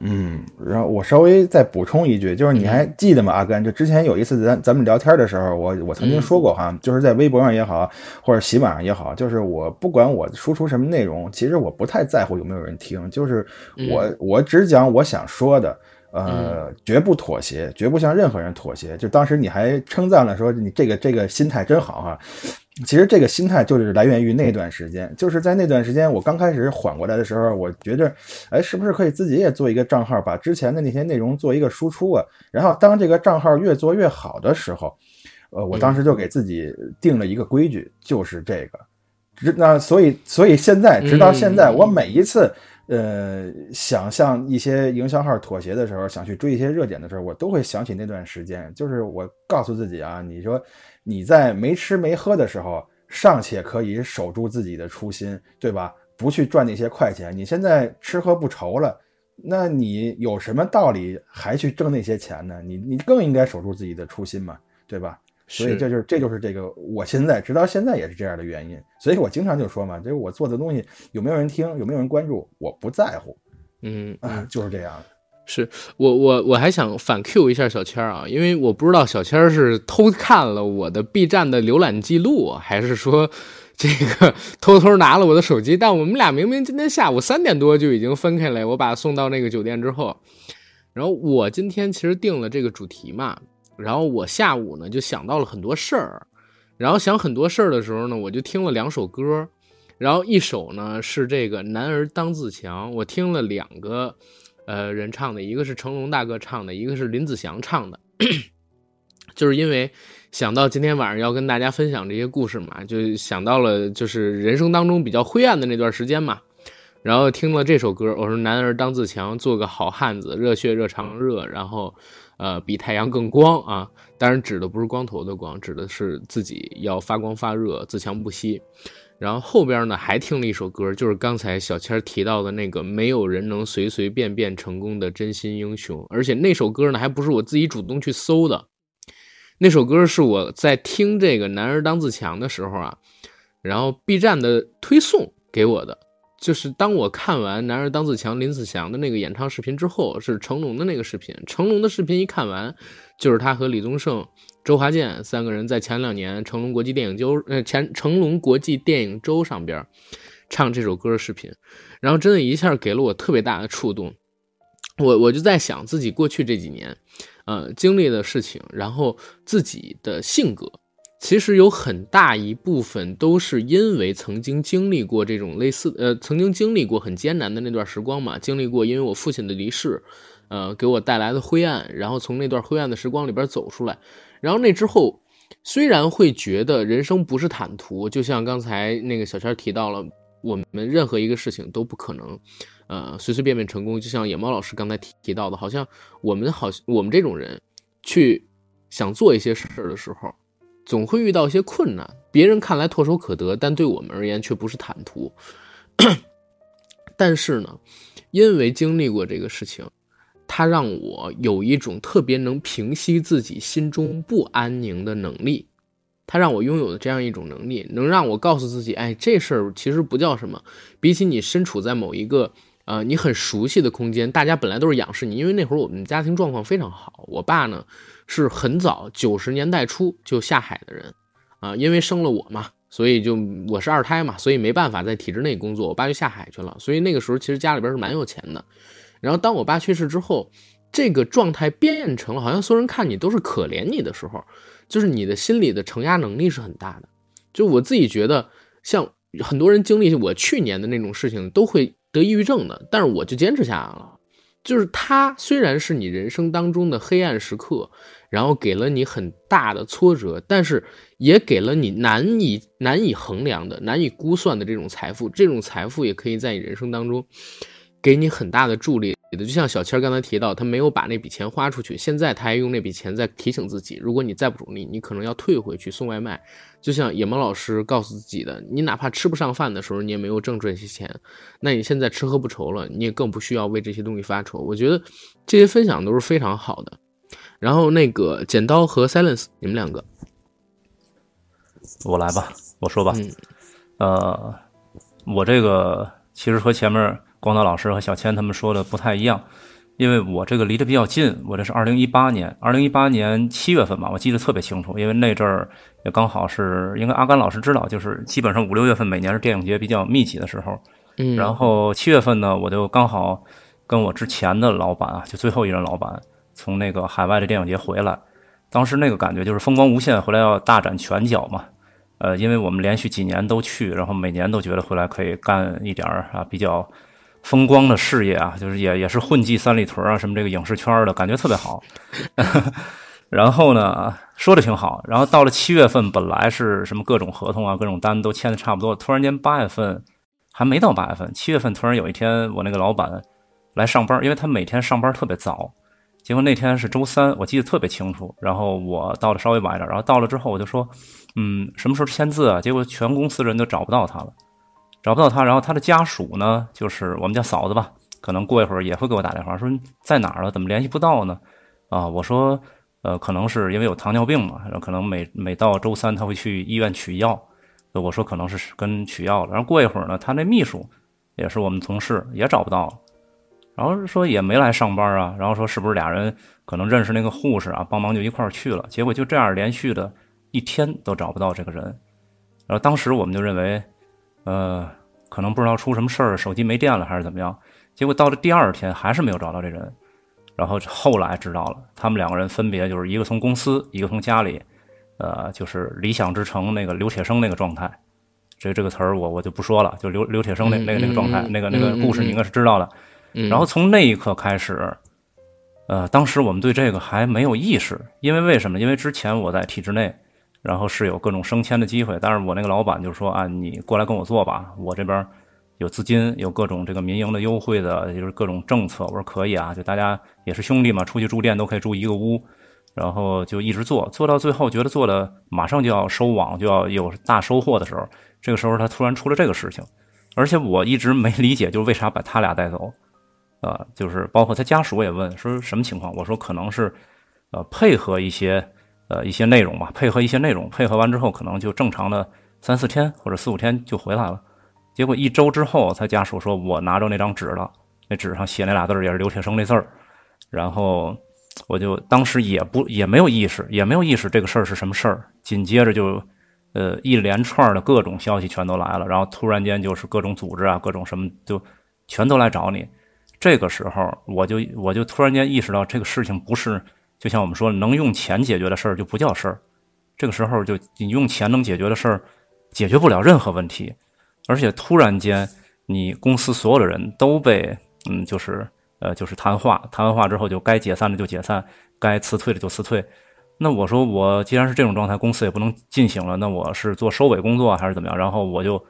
嗯，然后我稍微再补充一句，就是你还记得吗，阿甘？就之前有一次咱咱们聊天的时候，我我曾经说过哈，就是在微博上也好，或者喜马上也好，就是我不管我输出什么内容，其实我不太在乎有没有人听，就是我我只讲我想说的，呃，绝不妥协，绝不向任何人妥协。就当时你还称赞了，说你这个这个心态真好哈。其实这个心态就是来源于那段时间，就是在那段时间我刚开始缓过来的时候，我觉得，哎，是不是可以自己也做一个账号，把之前的那些内容做一个输出啊？然后当这个账号越做越好的时候，呃，我当时就给自己定了一个规矩，就是这个，直那所以所以现在直到现在，我每一次呃想向一些营销号妥协的时候，想去追一些热点的时候，我都会想起那段时间，就是我告诉自己啊，你说。你在没吃没喝的时候，尚且可以守住自己的初心，对吧？不去赚那些快钱。你现在吃喝不愁了，那你有什么道理还去挣那些钱呢？你你更应该守住自己的初心嘛，对吧？所以这就是这就是这个，我现在直到现在也是这样的原因。所以我经常就说嘛，就是我做的东西有没有人听，有没有人关注，我不在乎。嗯啊，就是这样。是我我我还想反 Q 一下小千儿啊，因为我不知道小千儿是偷看了我的 B 站的浏览记录，还是说 这个偷偷拿了我的手机。但我们俩明明今天下午三点多就已经分开了，我把他送到那个酒店之后，然后我今天其实定了这个主题嘛，然后我下午呢就想到了很多事儿，然后想很多事儿的时候呢，我就听了两首歌，然后一首呢是这个男儿当自强，我听了两个。呃，人唱的一个是成龙大哥唱的，一个是林子祥唱的，就是因为想到今天晚上要跟大家分享这些故事嘛，就想到了就是人生当中比较灰暗的那段时间嘛，然后听了这首歌，我说男儿当自强，做个好汉子，热血热肠热，然后呃比太阳更光啊，当然指的不是光头的光，指的是自己要发光发热，自强不息。然后后边呢，还听了一首歌，就是刚才小千提到的那个“没有人能随随便便成功的真心英雄”，而且那首歌呢，还不是我自己主动去搜的，那首歌是我在听这个“男儿当自强”的时候啊，然后 B 站的推送给我的，就是当我看完“男儿当自强”林子祥的那个演唱视频之后，是成龙的那个视频，成龙的视频一看完，就是他和李宗盛。周华健三个人在前两年成龙国际电影周呃前成龙国际电影周上边唱这首歌的视频，然后真的一下给了我特别大的触动。我我就在想自己过去这几年，呃经历的事情，然后自己的性格，其实有很大一部分都是因为曾经经历过这种类似呃曾经经历过很艰难的那段时光嘛，经历过因为我父亲的离世，呃给我带来的灰暗，然后从那段灰暗的时光里边走出来。然后那之后，虽然会觉得人生不是坦途，就像刚才那个小圈提到了，我们任何一个事情都不可能，呃，随随便便成功。就像野猫老师刚才提提到的，好像我们好，我们这种人去想做一些事儿的时候，总会遇到一些困难。别人看来唾手可得，但对我们而言却不是坦途。但是呢，因为经历过这个事情。它让我有一种特别能平息自己心中不安宁的能力，它让我拥有的这样一种能力，能让我告诉自己，哎，这事儿其实不叫什么。比起你身处在某一个呃你很熟悉的空间，大家本来都是仰视你，因为那会儿我们家庭状况非常好，我爸呢是很早九十年代初就下海的人，啊，因为生了我嘛，所以就我是二胎嘛，所以没办法在体制内工作，我爸就下海去了，所以那个时候其实家里边是蛮有钱的。然后当我爸去世之后，这个状态变成了好像所有人看你都是可怜你的时候，就是你的心理的承压能力是很大的。就我自己觉得，像很多人经历我去年的那种事情，都会得抑郁症的，但是我就坚持下来了。就是它虽然是你人生当中的黑暗时刻，然后给了你很大的挫折，但是也给了你难以难以衡量的、难以估算的这种财富。这种财富也可以在你人生当中给你很大的助力。就像小千刚才提到，他没有把那笔钱花出去，现在他还用那笔钱在提醒自己：如果你再不努力，你可能要退回去送外卖。就像野猫老师告诉自己的，你哪怕吃不上饭的时候，你也没有挣这些钱，那你现在吃喝不愁了，你也更不需要为这些东西发愁。我觉得这些分享都是非常好的。然后那个剪刀和 Silence，你们两个，我来吧，我说吧，呃，我这个其实和前面光导老师和小千他们说的不太一样。因为我这个离得比较近，我这是二零一八年，二零一八年七月份吧，我记得特别清楚，因为那阵儿也刚好是，应该阿甘老师知道，就是基本上五六月份每年是电影节比较密集的时候，嗯，然后七月份呢，我就刚好跟我之前的老板啊，就最后一任老板从那个海外的电影节回来，当时那个感觉就是风光无限，回来要大展拳脚嘛，呃，因为我们连续几年都去，然后每年都觉得回来可以干一点儿啊比较。风光的事业啊，就是也也是混迹三里屯啊，什么这个影视圈的感觉特别好。然后呢，说的挺好。然后到了七月份，本来是什么各种合同啊、各种单都签的差不多，突然间八月份还没到八月份，七月份突然有一天，我那个老板来上班，因为他每天上班特别早。结果那天是周三，我记得特别清楚。然后我到的稍微晚一点，然后到了之后我就说，嗯，什么时候签字啊？结果全公司人都找不到他了。找不到他，然后他的家属呢，就是我们家嫂子吧，可能过一会儿也会给我打电话，说在哪儿了，怎么联系不到呢？啊，我说，呃，可能是因为有糖尿病嘛，然后可能每每到周三他会去医院取药，我说可能是跟取药了。然后过一会儿呢，他那秘书也是我们同事也找不到了，然后说也没来上班啊，然后说是不是俩人可能认识那个护士啊，帮忙就一块儿去了，结果就这样连续的一天都找不到这个人，然后当时我们就认为。呃，可能不知道出什么事儿，手机没电了还是怎么样？结果到了第二天还是没有找到这人，然后后来知道了，他们两个人分别就是一个从公司，一个从家里，呃，就是理想之城那个刘铁生那个状态。这这个词儿我我就不说了，就刘刘铁生那那个那个状态，那个那个故事你应该是知道的。然后从那一刻开始，呃，当时我们对这个还没有意识，因为为什么？因为之前我在体制内。然后是有各种升迁的机会，但是我那个老板就说啊，你过来跟我做吧，我这边有资金，有各种这个民营的优惠的，就是各种政策。我说可以啊，就大家也是兄弟嘛，出去住店都可以住一个屋，然后就一直做，做到最后觉得做的马上就要收网，就要有大收获的时候，这个时候他突然出了这个事情，而且我一直没理解，就是为啥把他俩带走，啊，就是包括他家属也问说什么情况，我说可能是呃配合一些。呃，一些内容吧，配合一些内容，配合完之后，可能就正常的三四天或者四五天就回来了。结果一周之后，他家属说：“我拿着那张纸了，那纸上写那俩字儿也是刘铁生那字儿。”然后我就当时也不也没有意识，也没有意识这个事儿是什么事儿。紧接着就，呃，一连串的各种消息全都来了，然后突然间就是各种组织啊，各种什么就全都来找你。这个时候，我就我就突然间意识到这个事情不是。就像我们说，能用钱解决的事儿就不叫事儿。这个时候，就你用钱能解决的事儿，解决不了任何问题。而且突然间，你公司所有的人都被嗯，就是呃，就是谈话，谈完话之后就该解散的就解散，该辞退的就辞退。那我说，我既然是这种状态，公司也不能进行了，那我是做收尾工作还是怎么样？然后我就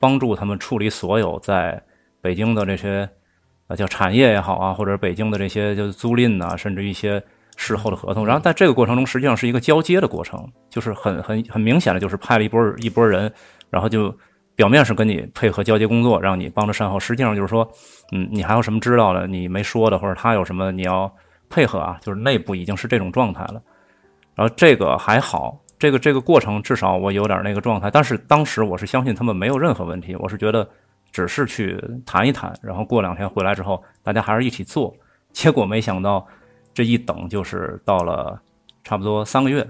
帮助他们处理所有在北京的这些呃叫产业也好啊，或者北京的这些就是租赁呐，甚至一些。事后的合同，然后在这个过程中，实际上是一个交接的过程，就是很很很明显的，就是派了一波一波人，然后就表面是跟你配合交接工作，让你帮着善后，实际上就是说，嗯，你还有什么知道的，你没说的，或者他有什么你要配合啊，就是内部已经是这种状态了。然后这个还好，这个这个过程至少我有点那个状态，但是当时我是相信他们没有任何问题，我是觉得只是去谈一谈，然后过两天回来之后，大家还是一起做，结果没想到。这一等就是到了差不多三个月，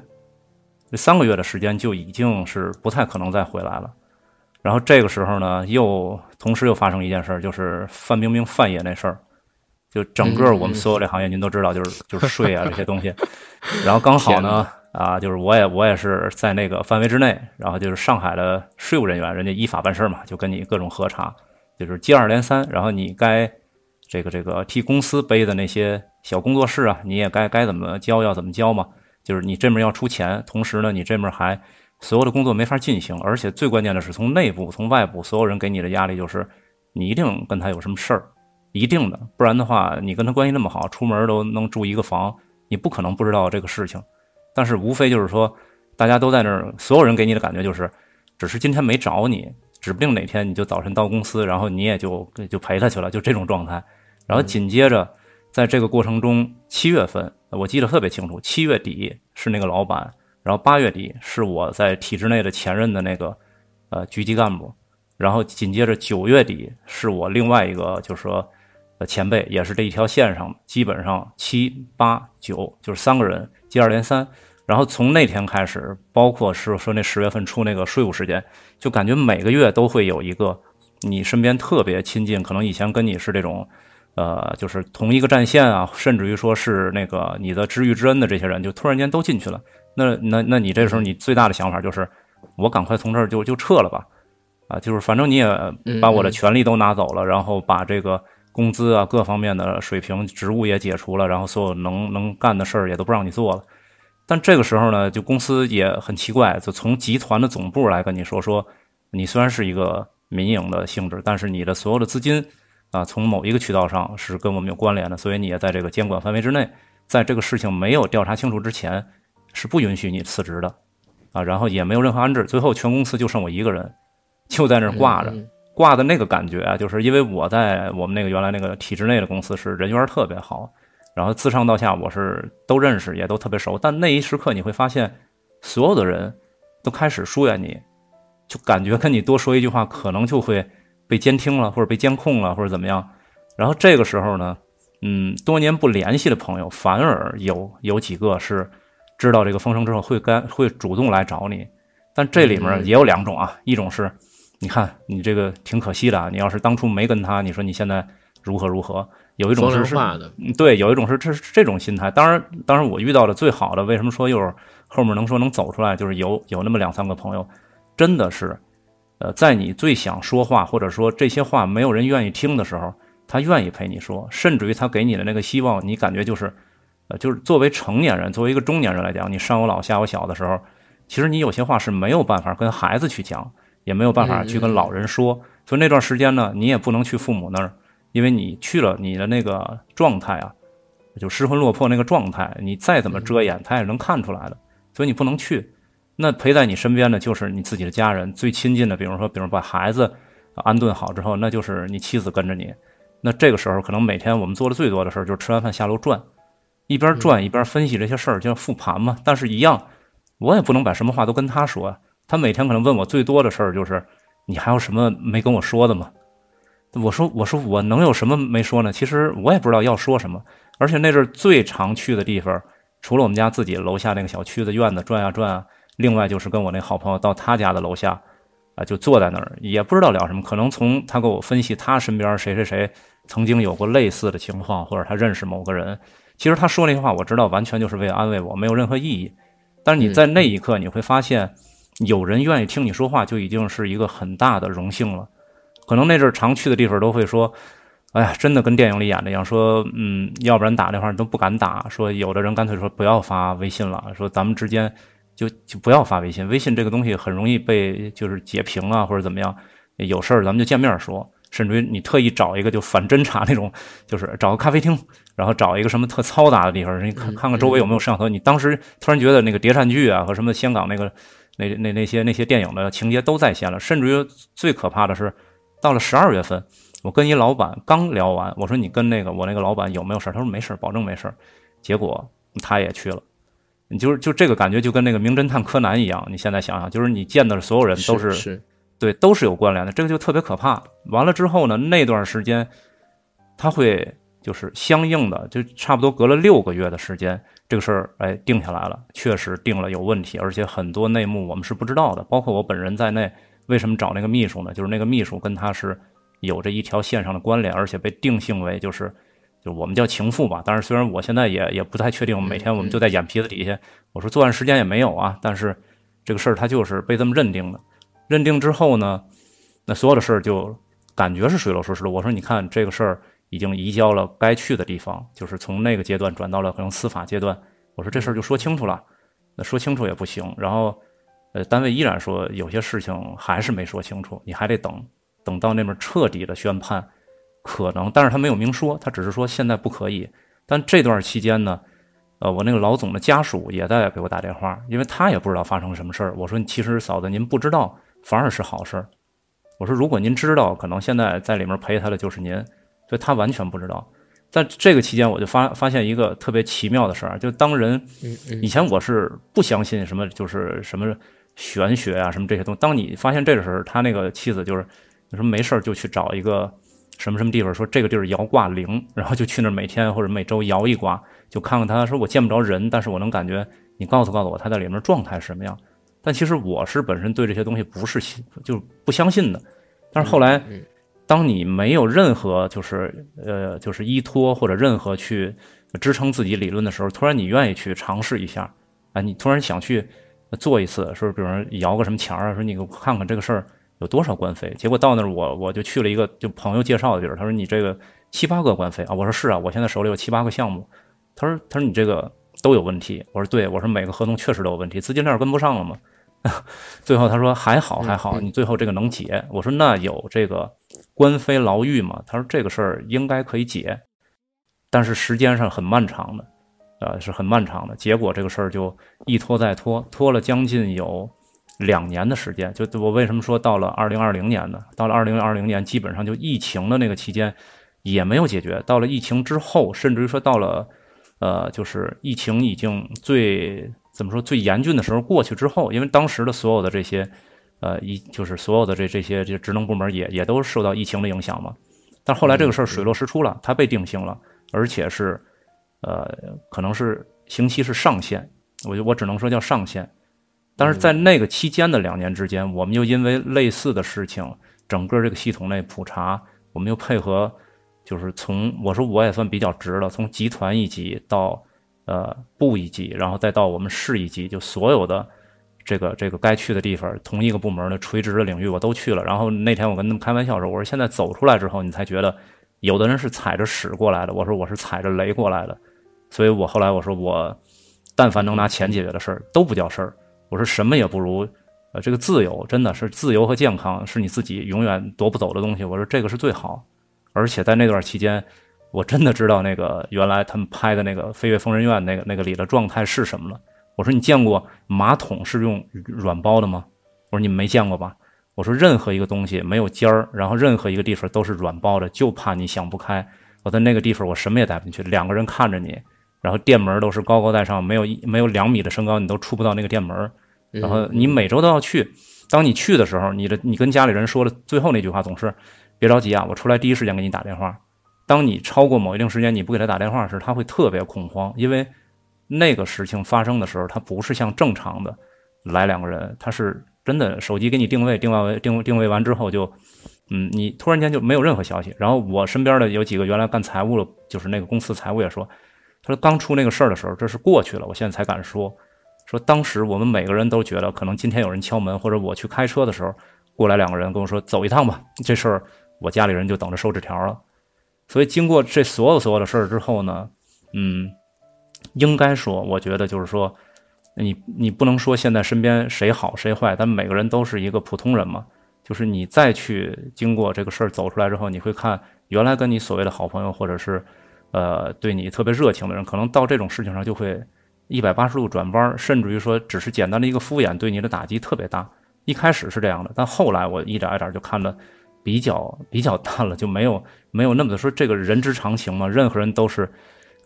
这三个月的时间就已经是不太可能再回来了。然后这个时候呢，又同时又发生一件事儿，就是范冰冰范爷那事儿，就整个我们所有这行业您都知道，就是就是税啊 这些东西。然后刚好呢，啊，就是我也我也是在那个范围之内，然后就是上海的税务人员，人家依法办事嘛，就跟你各种核查，就是接二连三。然后你该这个这个替公司背的那些小工作室啊，你也该该怎么交要怎么交嘛。就是你这面要出钱，同时呢，你这面还。所有的工作没法进行，而且最关键的是，从内部、从外部，所有人给你的压力就是，你一定跟他有什么事儿，一定的，不然的话，你跟他关系那么好，出门都能住一个房，你不可能不知道这个事情。但是无非就是说，大家都在那儿，所有人给你的感觉就是，只是今天没找你，指不定哪天你就早晨到公司，然后你也就就陪他去了，就这种状态。然后紧接着，在这个过程中，七月份我记得特别清楚，七月底是那个老板。然后八月底是我在体制内的前任的那个，呃，局级干部，然后紧接着九月底是我另外一个，就是说，呃，前辈，也是这一条线上，基本上七八九就是三个人接二连三，然后从那天开始，包括是说那十月份出那个税务时间，就感觉每个月都会有一个你身边特别亲近，可能以前跟你是这种，呃，就是同一个战线啊，甚至于说是那个你的知遇之恩的这些人，就突然间都进去了。那那那你这时候你最大的想法就是，我赶快从这儿就就撤了吧，啊，就是反正你也把我的权利都拿走了，然后把这个工资啊各方面的水平、职务也解除了，然后所有能能干的事儿也都不让你做了。但这个时候呢，就公司也很奇怪，就从集团的总部来跟你说说，你虽然是一个民营的性质，但是你的所有的资金啊，从某一个渠道上是跟我们有关联的，所以你也在这个监管范围之内，在这个事情没有调查清楚之前。是不允许你辞职的，啊，然后也没有任何安置，最后全公司就剩我一个人，就在那儿挂着，挂的那个感觉啊，就是因为我在我们那个原来那个体制内的公司是人缘特别好，然后自上到下我是都认识，也都特别熟，但那一时刻你会发现，所有的人都开始疏远你，就感觉跟你多说一句话可能就会被监听了，或者被监控了，或者怎么样，然后这个时候呢，嗯，多年不联系的朋友反而有有几个是。知道这个风声之后，会干会主动来找你，但这里面也有两种啊，一种是，你看你这个挺可惜的啊，你要是当初没跟他，你说你现在如何如何？有一种是是，对，有一种是这这种心态。当然，当然我遇到的最好的，为什么说又是后面能说能走出来，就是有有那么两三个朋友，真的是，呃，在你最想说话或者说这些话没有人愿意听的时候，他愿意陪你说，甚至于他给你的那个希望，你感觉就是。呃，就是作为成年人，作为一个中年人来讲，你上有老下有小的时候，其实你有些话是没有办法跟孩子去讲，也没有办法去跟老人说。所以那段时间呢，你也不能去父母那儿，因为你去了，你的那个状态啊，就失魂落魄那个状态，你再怎么遮掩，他也能看出来的。所以你不能去。那陪在你身边的就是你自己的家人，最亲近的，比如说，比如把孩子安顿好之后，那就是你妻子跟着你。那这个时候，可能每天我们做的最多的事儿就是吃完饭下楼转。一边转一边分析这些事儿，就像复盘嘛。但是，一样，我也不能把什么话都跟他说。他每天可能问我最多的事儿就是：“你还有什么没跟我说的吗？”我说：“我说我能有什么没说呢？其实我也不知道要说什么。而且那阵儿最常去的地方，除了我们家自己楼下那个小区的院子转呀转啊，另外就是跟我那好朋友到他家的楼下，啊，就坐在那儿，也不知道聊什么。可能从他给我分析他身边谁谁谁曾经有过类似的情况，或者他认识某个人。”其实他说那些话，我知道完全就是为了安慰我，没有任何意义。但是你在那一刻，你会发现，有人愿意听你说话，就已经是一个很大的荣幸了。可能那阵儿常去的地方都会说：“哎呀，真的跟电影里演的一样。”说：“嗯，要不然打电话你都不敢打。”说有的人干脆说不要发微信了，说咱们之间就就不要发微信。微信这个东西很容易被就是截屏啊，或者怎么样。有事儿咱们就见面说。甚至于你特意找一个就反侦查那种，就是找个咖啡厅，然后找一个什么特嘈杂的地方，你看看看周围有没有摄像头。你当时突然觉得那个谍战剧啊和什么香港那个那那那些那些电影的情节都在线了。甚至于最可怕的是，到了十二月份，我跟一老板刚聊完，我说你跟那个我那个老板有没有事儿他说没事儿保证没事儿结果他也去了。你就是就这个感觉就跟那个名侦探柯南一样。你现在想想，就是你见的所有人都是。对，都是有关联的，这个就特别可怕。完了之后呢，那段时间，他会就是相应的，就差不多隔了六个月的时间，这个事儿哎定下来了，确实定了有问题，而且很多内幕我们是不知道的，包括我本人在内。为什么找那个秘书呢？就是那个秘书跟他是有着一条线上的关联，而且被定性为就是就我们叫情妇吧。但是虽然我现在也也不太确定，每天我们就在眼皮子底下，我说作案时间也没有啊，但是这个事儿他就是被这么认定的。认定之后呢，那所有的事儿就感觉是水落石出。我说你看这个事儿已经移交了该去的地方，就是从那个阶段转到了可能司法阶段。我说这事儿就说清楚了，那说清楚也不行，然后。呃，单位依然说有些事情还是没说清楚，你还得等，等到那边彻底的宣判，可能，但是他没有明说，他只是说现在不可以。但这段期间呢，呃，我那个老总的家属也在给我打电话，因为他也不知道发生了什么事儿。我说，其实嫂子您不知道反而是好事儿。我说，如果您知道，可能现在在里面陪他的就是您，所以他完全不知道。在这个期间，我就发发现一个特别奇妙的事儿，就当人以前我是不相信什么，就是什么。玄学啊，什么这些东西。当你发现这个时候，他那个妻子就是有什么没事儿就去找一个什么什么地方，说这个地儿摇卦灵，然后就去那儿每天或者每周摇一卦，就看看他说我见不着人，但是我能感觉你告诉告诉我他在里面状态是什么样。但其实我是本身对这些东西不是信，就不相信的。但是后来，当你没有任何就是呃就是依托或者任何去支撑自己理论的时候，突然你愿意去尝试一下，啊，你突然想去。做一次，说比如说摇个什么钱啊，说你给我看看这个事儿有多少官非。结果到那儿，我我就去了一个就朋友介绍的地儿，他说你这个七八个官非啊，我说是啊，我现在手里有七八个项目。他说他说你这个都有问题。我说对，我说每个合同确实都有问题，资金链跟不上了嘛。最后他说还好还好，你最后这个能解。我说那有这个官非牢狱吗？他说这个事儿应该可以解，但是时间上很漫长的。呃，是很漫长的，结果这个事儿就一拖再拖，拖了将近有两年的时间。就我为什么说到了二零二零年呢？到了二零二零年，基本上就疫情的那个期间也没有解决。到了疫情之后，甚至于说到了呃，就是疫情已经最怎么说最严峻的时候过去之后，因为当时的所有的这些呃一就是所有的这这些这职能部门也也都受到疫情的影响嘛。但后来这个事儿水落石出了，它被定性了，而且是。呃，可能是刑期是上限，我就我只能说叫上限。但是在那个期间的两年之间，我们又因为类似的事情，整个这个系统内普查，我们又配合，就是从我说我也算比较直了，从集团一级到呃部一级，然后再到我们市一级，就所有的这个这个该去的地方，同一个部门的垂直的领域我都去了。然后那天我跟他们开玩笑说，我说现在走出来之后，你才觉得有的人是踩着屎过来的，我说我是踩着雷过来的。所以我后来我说我，但凡能拿钱解决的事儿都不叫事儿。我说什么也不如，呃，这个自由真的是自由和健康是你自己永远夺不走的东西。我说这个是最好，而且在那段期间，我真的知道那个原来他们拍的那个《飞跃疯人院》那个那个里的状态是什么了。我说你见过马桶是用软包的吗？我说你们没见过吧？我说任何一个东西没有尖儿，然后任何一个地方都是软包的，就怕你想不开。我在那个地方我什么也带不进去，两个人看着你。然后店门都是高高在上，没有一没有两米的身高，你都触不到那个店门。然后你每周都要去，当你去的时候，你的你跟家里人说的最后那句话总是别着急啊，我出来第一时间给你打电话。当你超过某一定时间你不给他打电话时，他会特别恐慌，因为那个事情发生的时候，他不是像正常的来两个人，他是真的手机给你定位，定位定定位完之后就，嗯，你突然间就没有任何消息。然后我身边的有几个原来干财务的，就是那个公司财务也说。他说：“刚出那个事儿的时候，这是过去了。我现在才敢说，说当时我们每个人都觉得，可能今天有人敲门，或者我去开车的时候，过来两个人跟我说走一趟吧。这事儿我家里人就等着收纸条了。所以经过这所有所有的事儿之后呢，嗯，应该说，我觉得就是说，你你不能说现在身边谁好谁坏，但每个人都是一个普通人嘛。就是你再去经过这个事儿走出来之后，你会看原来跟你所谓的好朋友，或者是。”呃，对你特别热情的人，可能到这种事情上就会一百八十度转弯，甚至于说只是简单的一个敷衍，对你的打击特别大。一开始是这样的，但后来我一点一点就看得比较比较淡了，就没有没有那么的说这个人之常情嘛。任何人都是，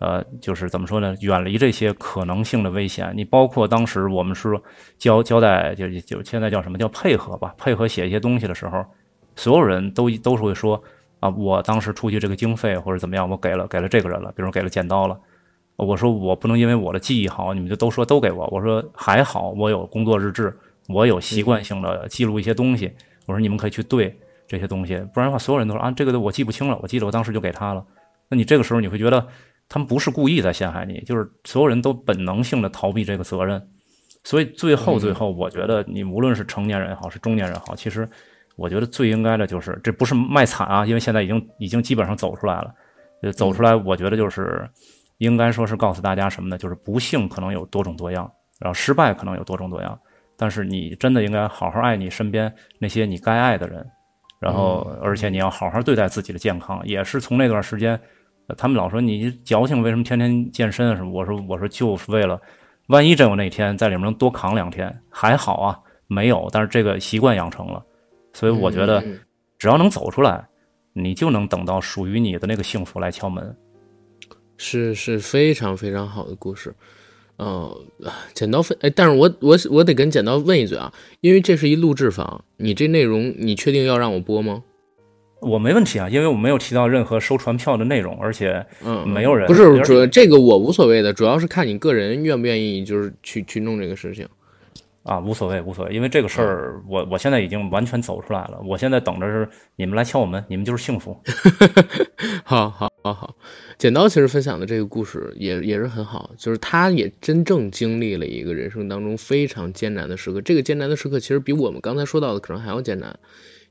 呃，就是怎么说呢？远离这些可能性的危险。你包括当时我们是交交代，就就现在叫什么叫配合吧？配合写一些东西的时候，所有人都都是会说。啊，我当时出去这个经费或者怎么样，我给了给了这个人了，比如给了剪刀了。我说我不能因为我的记忆好，你们就都说都给我。我说还好，我有工作日志，我有习惯性的记录一些东西。我说你们可以去对这些东西，不然的话，所有人都说啊，这个我记不清了。我记得我当时就给他了。那你这个时候你会觉得他们不是故意在陷害你，就是所有人都本能性的逃避这个责任。所以最后最后，我觉得你无论是成年人也好，是中年人也好，其实我觉得最应该的就是，这不是卖惨啊，因为现在已经已经基本上走出来了。呃，走出来，我觉得就是应该说是告诉大家什么呢？就是不幸可能有多种多样，然后失败可能有多种多样，但是你真的应该好好爱你身边那些你该爱的人，然后而且你要好好对待自己的健康。也是从那段时间，他们老说你矫情，为什么天天健身啊什么？我说我说就是为了，万一真有那天在里面能多扛两天，还好啊，没有，但是这个习惯养成了，所以我觉得只要能走出来。你就能等到属于你的那个幸福来敲门，是是非常非常好的故事，呃，剪刀分哎，但是我我我得跟剪刀问一嘴啊，因为这是一录制房，你这内容你确定要让我播吗？我没问题啊，因为我没有提到任何收传票的内容，而且嗯，没有人不是主这个我无所谓的，主要是看你个人愿不愿意，就是去去弄这个事情。啊，无所谓，无所谓，因为这个事儿，我我现在已经完全走出来了。我现在等着是你们来敲我门，你们就是幸福。好好好好，剪刀其实分享的这个故事也也是很好，就是他也真正经历了一个人生当中非常艰难的时刻。这个艰难的时刻其实比我们刚才说到的可能还要艰难，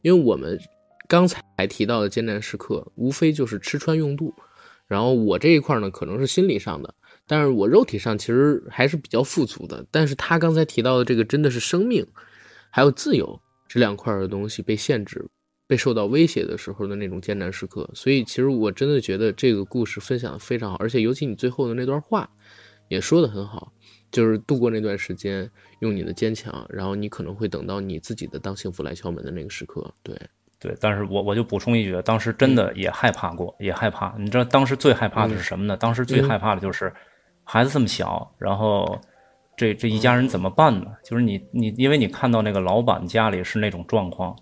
因为我们刚才提到的艰难时刻，无非就是吃穿用度，然后我这一块呢，可能是心理上的。但是我肉体上其实还是比较富足的，但是他刚才提到的这个真的是生命，还有自由这两块的东西被限制、被受到威胁的时候的那种艰难时刻，所以其实我真的觉得这个故事分享的非常好，而且尤其你最后的那段话也说的很好，就是度过那段时间，用你的坚强，然后你可能会等到你自己的当幸福来敲门的那个时刻，对。对，但是我我就补充一句，当时真的也害怕过，也害怕。你知道当时最害怕的是什么呢？当时最害怕的就是。孩子这么小，然后这这一家人怎么办呢？就是你你，因为你看到那个老板家里是那种状况，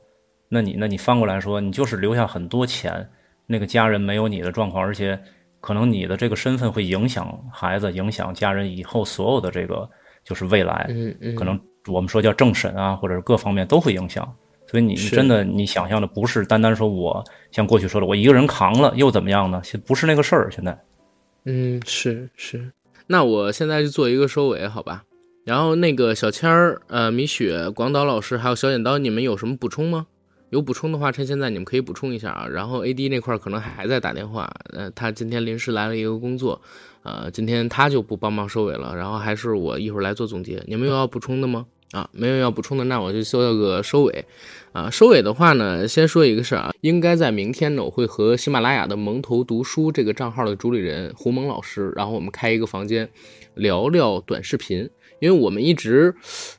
那你那你翻过来说，你就是留下很多钱，那个家人没有你的状况，而且可能你的这个身份会影响孩子，影响家人以后所有的这个就是未来，可能我们说叫政审啊，或者是各方面都会影响。所以你真的你想象的不是单单说我像过去说的我一个人扛了又怎么样呢？现不是那个事儿，现在，嗯，是是。那我现在就做一个收尾，好吧？然后那个小千儿、呃米雪、广岛老师还有小剪刀，你们有什么补充吗？有补充的话，趁现在你们可以补充一下啊。然后 AD 那块可能还在打电话，呃，他今天临时来了一个工作，呃，今天他就不帮忙收尾了。然后还是我一会儿来做总结。你们有要补充的吗？啊，没有要补充的，那我就做个收尾。啊，收尾的话呢，先说一个事儿啊，应该在明天呢，我会和喜马拉雅的蒙头读书这个账号的主理人胡蒙老师，然后我们开一个房间，聊聊短视频。因为我们一直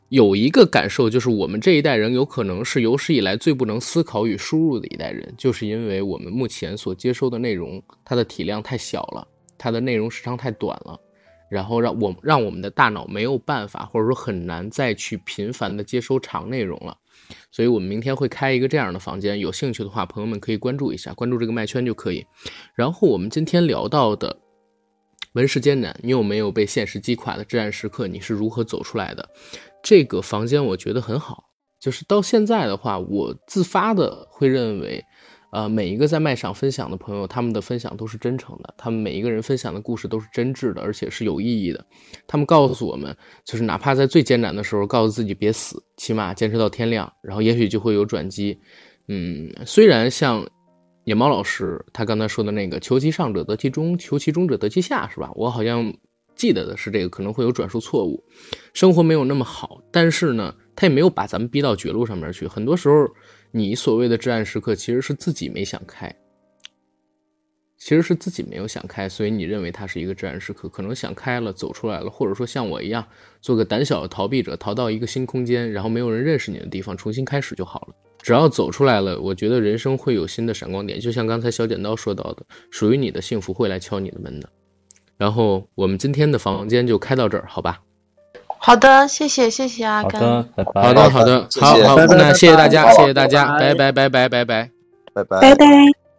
有一个感受，就是我们这一代人有可能是有史以来最不能思考与输入的一代人，就是因为我们目前所接收的内容，它的体量太小了，它的内容时长太短了。然后让我让我们的大脑没有办法，或者说很难再去频繁的接收长内容了，所以我们明天会开一个这样的房间，有兴趣的话，朋友们可以关注一下，关注这个麦圈就可以。然后我们今天聊到的文世艰难，你有没有被现实击垮的至暗时刻？你是如何走出来的？这个房间我觉得很好，就是到现在的话，我自发的会认为。呃，每一个在麦上分享的朋友，他们的分享都是真诚的，他们每一个人分享的故事都是真挚的，而且是有意义的。他们告诉我们，就是哪怕在最艰难的时候，告诉自己别死，起码坚持到天亮，然后也许就会有转机。嗯，虽然像野猫老师他刚才说的那个“求其上者得其中，求其中者得其下”，是吧？我好像记得的是这个，可能会有转述错误。生活没有那么好，但是呢，他也没有把咱们逼到绝路上面去。很多时候。你所谓的至暗时刻，其实是自己没想开，其实是自己没有想开，所以你认为它是一个至暗时刻。可能想开了，走出来了，或者说像我一样，做个胆小的逃避者，逃到一个新空间，然后没有人认识你的地方，重新开始就好了。只要走出来了，我觉得人生会有新的闪光点。就像刚才小剪刀说到的，属于你的幸福会来敲你的门的。然后我们今天的房间就开到这儿，好吧？好的，谢谢谢谢阿甘。好的，拜拜。好的好的，好好，那谢谢大家，谢谢大家，拜拜拜拜拜拜，拜拜拜拜。